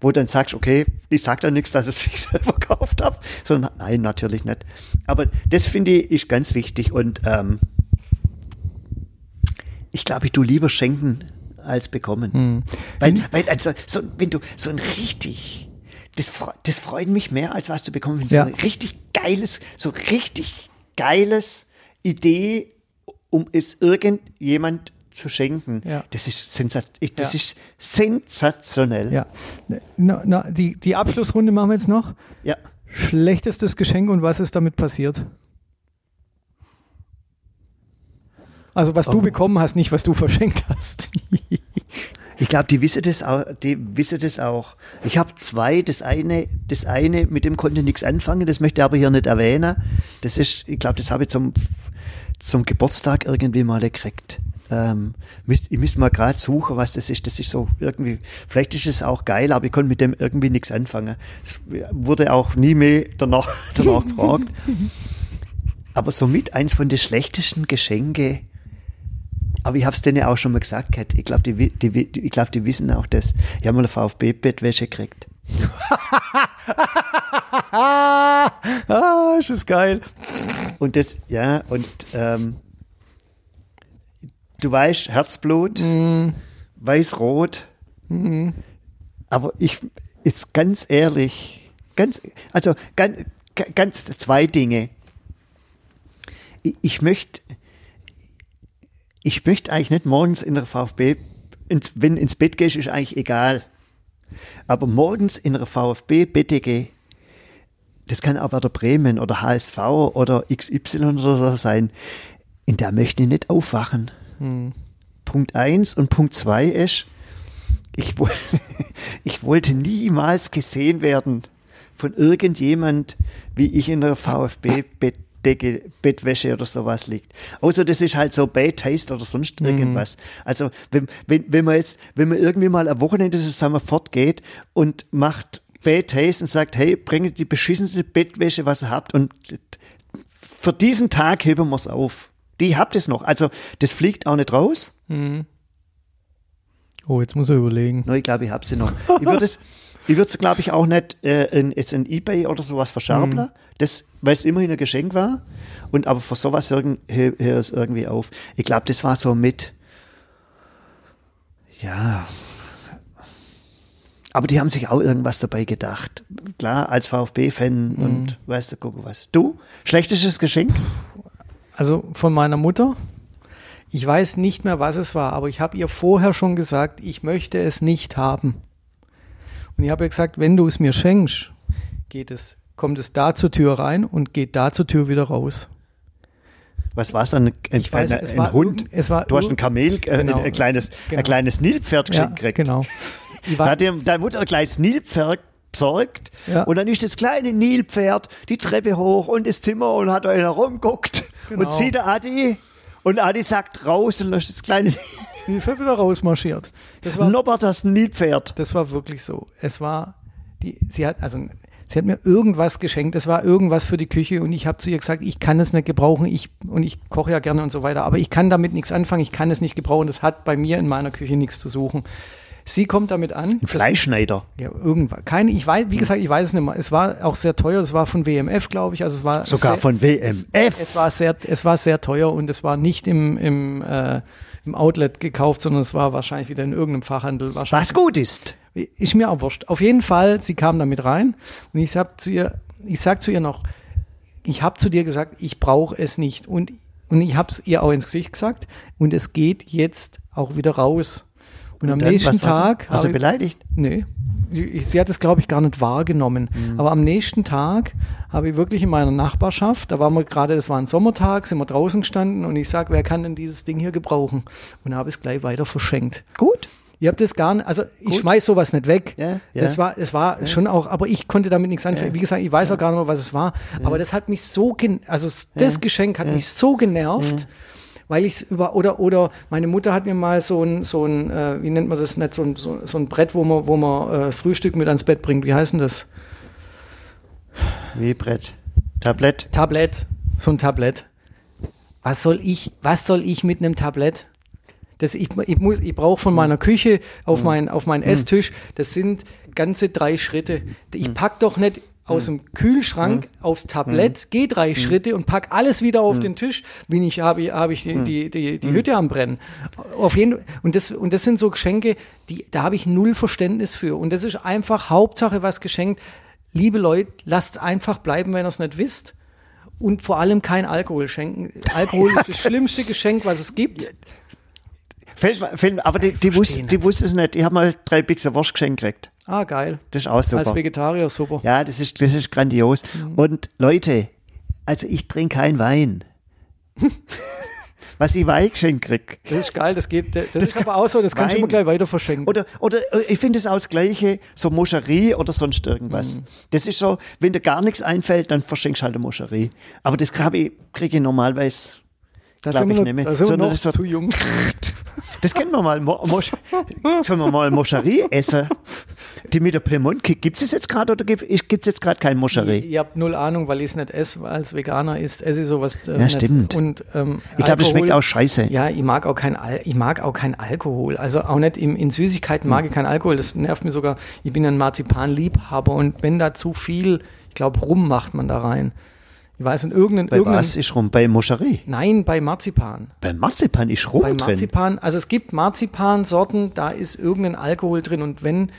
wo du dann sagst, okay, ich sag da nichts, dass ich es selber gekauft habe, sondern nein, natürlich nicht. Aber das finde ich ist ganz wichtig und ähm, ich glaube, ich tue lieber schenken als bekommen. Hm. Weil, weil also, so, wenn du so ein richtig, das, das freut mich mehr, als was zu bekommen. Wenn ja. so ein richtig geiles, so richtig geiles Idee, um es irgendjemand zu schenken. Ja. Das, ist, sensat das ja. ist sensationell. Ja. Na, na, die, die Abschlussrunde machen wir jetzt noch. Ja. Schlechtestes Geschenk und was ist damit passiert? Also was oh. du bekommen hast, nicht was du verschenkt hast. ich glaube, die wissen das auch. Die wissen das auch. Ich habe zwei. Das eine, das eine, mit dem konnte ich nichts anfangen. Das möchte ich aber hier nicht erwähnen. Das ist, ich glaube, das habe ich zum zum Geburtstag irgendwie mal gekriegt. Ähm, müsst, ich müsste mal gerade suchen, was das ist. Das ist so irgendwie, vielleicht ist es auch geil, aber ich konnte mit dem irgendwie nichts anfangen. Es wurde auch nie mehr danach, danach gefragt. Aber somit eins von den schlechtesten Geschenke, aber ich habe es denen auch schon mal gesagt, Kat. Ich glaube, die, die, ich glaub, die wissen auch das. Ich habe mal eine VfB-Bettwäsche gekriegt. Ah, ist das geil. Und das, ja, und ähm, du weißt, Herzblut, mm. weiß-rot. Mm. Aber ich, ist ganz ehrlich, ganz, also ganz, ganz zwei Dinge. Ich, ich möchte, ich möchte eigentlich nicht morgens in der VfB, ins, wenn ins Bett gehst, ist eigentlich egal. Aber morgens in der VfB-Bettdecke, das kann auch Werder Bremen oder HSV oder XY oder so sein, in der möchte ich nicht aufwachen. Hm. Punkt eins und Punkt zwei ist, ich, ich wollte niemals gesehen werden von irgendjemand, wie ich in der VfB-Bettdecke Decke, Bettwäsche oder sowas liegt. Außer das ist halt so Bad Taste oder sonst mhm. irgendwas. Also wenn, wenn, wenn man jetzt, wenn man irgendwie mal am Wochenende zusammen fortgeht und macht Bad Taste und sagt, hey, bringt die beschissenste Bettwäsche, was ihr habt und für diesen Tag heben wir es auf. Die habt es noch. Also das fliegt auch nicht raus. Mhm. Oh, jetzt muss er überlegen. No, ich glaube, ich habe sie noch. Ich würde es, ich würde es, glaube ich, auch nicht äh, in, jetzt in Ebay oder sowas verscherbeln, mhm. das, weil es immerhin ein Geschenk war. Und aber für sowas hör, hör es irgendwie auf. Ich glaube, das war so mit, ja. Aber die haben sich auch irgendwas dabei gedacht. Klar, als VfB-Fan mhm. und weißt du, guck was. Du, schlechtestes Geschenk? Also von meiner Mutter. Ich weiß nicht mehr, was es war, aber ich habe ihr vorher schon gesagt, ich möchte es nicht haben. Und ich habe ihr gesagt, wenn du es mir schenkst, geht es, kommt es da zur Tür rein und geht da zur Tür wieder raus. Was war es dann? Ein, Ich weiß, ein, es ein war Hund? es war du hast ein Kamel, äh, Genau. ein, ein kleines, Genau. ein kleines Nilpferd Ja, geschenkt gekriegt. genau. Da hat deine Mutter ein kleines Nilpferd besorgt Ja. und dann ist das kleine Nilpferd die Treppe hoch und das Zimmer und hat euch herumguckt Genau. und sieht der Adi und Adi sagt raus und löscht das kleine ich bin wieder rausmarschiert. Das war, Norbert das Nilpferd. das war wirklich so. Es war, die, sie hat, also, sie hat mir irgendwas geschenkt. Es war irgendwas für die Küche und ich habe zu ihr gesagt, ich kann es nicht gebrauchen. Ich, und ich koche ja gerne und so weiter. Aber ich kann damit nichts anfangen. Ich kann es nicht gebrauchen. Das hat bei mir in meiner Küche nichts zu suchen. Sie kommt damit an. Ein Das- Fleischschneider. Ja, irgendwann. Keine, ich weiß, wie gesagt, ich weiß es nicht mehr. Es war auch sehr teuer. Es war von WMF, glaube ich. Also es war Sogar sehr, von WMF. Es war sehr, es war sehr teuer und es war nicht im, im, äh, im Outlet gekauft, sondern es war wahrscheinlich wieder in irgendeinem Fachhandel. Wahrscheinlich. was gut ist. Ist mir auch wurscht. Auf jeden Fall, sie kam damit rein und ich sag zu ihr, ich sag zu ihr noch, ich habe zu dir gesagt, ich brauche es nicht und und ich habe es ihr auch ins Gesicht gesagt und es geht jetzt auch wieder raus. Und, am Dann, nächsten Tag? Hast du beleidigt? Nee. Sie hat es, glaube ich, gar nicht wahrgenommen. Mhm. Aber am nächsten Tag habe ich wirklich in meiner Nachbarschaft, da waren wir gerade, das war ein Sommertag, sind wir draußen gestanden und ich sage, wer kann denn dieses Ding hier gebrauchen? Und habe es gleich weiter verschenkt. Gut. Ihr habt das gar nicht, also ich schmeiß sowas nicht weg. Ja, ja. Das war, es war schon auch, aber ich konnte damit nichts anfangen. Wie gesagt, ich weiß auch gar nicht mehr, was es war. Aber das hat mich so, gen also das Geschenk hat mich so genervt, weil ich es über, oder, oder meine Mutter hat mir mal so ein, so ein, äh, wie nennt man das nicht, so ein, so, so ein Brett, wo man, wo man äh, das Frühstück mit ans Bett bringt. Wie heißt denn das? Wie Brett. Tablett. Tablett. So ein Tablett. Was soll ich, was soll ich mit einem Tablett? Das, ich ich, muss- ich brauche von meiner Küche auf, mein, auf meinen Esstisch, das sind ganze drei Schritte. Ich pack doch nicht aus dem Kühlschrank aufs Tablett, gehe drei Schritte und pack alles wieder auf den Tisch, bin ich, habe ich, habe ich die, die, die, die Hütte am Brennen. Auf jeden, und, das, und das sind so Geschenke, die, da habe ich null Verständnis für. Und das ist einfach Hauptsache was geschenkt. Liebe Leute, lasst einfach bleiben, wenn ihr es nicht wisst. Und vor allem kein Alkohol schenken. Alkohol ist das schlimmste Geschenk, was es gibt. Fällt, fällt, aber die, die, wusste, die wusste es nicht. Ich habe mal drei Bixer Wurst geschenkt gekriegt. Ah, geil. Das ist auch super. Als Vegetarier super. Ja, das ist, das ist grandios. Mhm. Und Leute, also ich trinke keinen Wein. Was ich Wein geschenkt krieg. Das ist geil, das geht. Das, ist aber auch so, das kannst du Wein. immer gleich weiter verschenken. Oder, oder äh, ich finde es auch das Gleiche, so Moscherie oder sonst irgendwas. Mhm. Das ist so, wenn dir gar nichts einfällt, dann verschenkst du halt eine Moscherie. Aber das kriege ich, krieg ich normalerweise, da glaub sind wir ich noch, nicht mehr. da sind wir Sondern noch das so- zu jung. das kennen wir mal. Mo Mosch Sollen wir mal Moscherie essen? Die mit der Plemont, gibt es jetzt gerade oder gibt es jetzt gerade kein Moscherie? Ihr habt null Ahnung, weil ich es nicht esse, als Veganer ist, esse ich sowas. Äh, Ja, nicht. stimmt. Und, ähm, Ich glaube, das schmeckt auch scheiße. Ja, ich mag auch kein, Al ich mag auch kein Alkohol. Also auch nicht im, in Süßigkeiten mag ich kein Alkohol. Das nervt mir sogar. Ich bin ein Marzipanliebhaber und wenn da zu viel, ich glaube, rum macht man da rein. Ich weiß in irgendeinem, Bei irgendeinem was ist rum? Bei Moscherie? Nein, bei Marzipan. Bei Marzipan ist rum Bei drin. Marzipan, also es gibt Marzipansorten, da ist irgendein Alkohol drin und wenn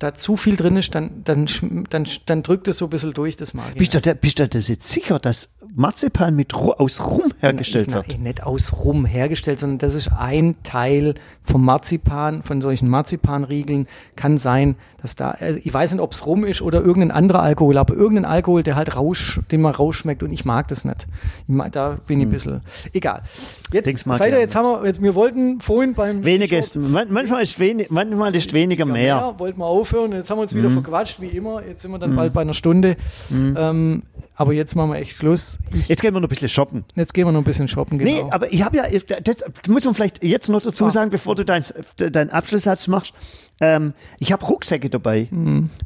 da zu viel drin ist, dann, dann, dann, dann drückt es so ein bisschen durch, das ich. Bist du, da, bist du das jetzt sicher, dass Marzipan mit aus Rum hergestellt ich, wird? Nein, nicht aus Rum hergestellt, sondern das ist ein Teil vom Marzipan, von solchen Marzipanriegeln. Kann sein, dass da, also ich weiß nicht, ob es Rum ist oder irgendein anderer Alkohol, aber irgendein Alkohol, der halt raus, den man rausschmeckt und ich mag das nicht. Ich mag, da bin ich ein bisschen, egal. Jetzt, seid ihr, jetzt haben wir, jetzt, wir wollten vorhin beim Weniges, man, manchmal ist, wenig, manchmal ist weniger mehr. Wollten wir aufhören, jetzt haben wir uns wieder verquatscht, wie immer. Jetzt sind wir dann bald bei einer Stunde. Ähm, aber jetzt machen wir echt Schluss. Ich, Jetzt gehen wir noch ein bisschen shoppen. jetzt gehen wir noch ein bisschen shoppen, genau. Nee, aber ich habe ja, das muss man vielleicht jetzt noch dazu Ah. sagen, bevor du deinen dein Abschlusssatz machst. Ähm, ich habe Rucksäcke dabei.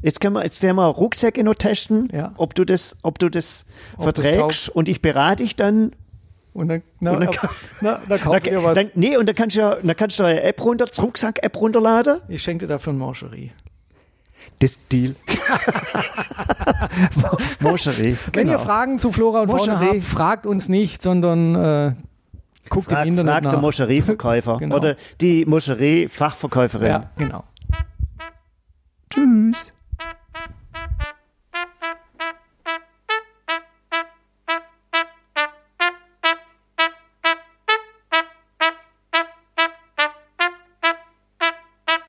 Jetzt können wir, jetzt werden wir Rucksäcke noch testen, Mhm. Ja. ob du das, ob du das Ob das verträgst und ich berate dich dann. Und dann, na, Und dann- aber- na, da kaufen wir was. Dann, nee, und dann kannst du ja, dann kannst du eine App runter, Rucksack-App runterladen. ich schenke dir dafür eine Marcherie. Das Deal. Moscherie. Wenn genau. ihr Fragen zu Flora und Fauna Moscherie. habt, fragt uns nicht, sondern äh, guckt Frag, im Internet frag der nach. Moscherie-Verkäufer Genau. oder die Moscherie-Fachverkäuferin. ja, genau. Tschüss.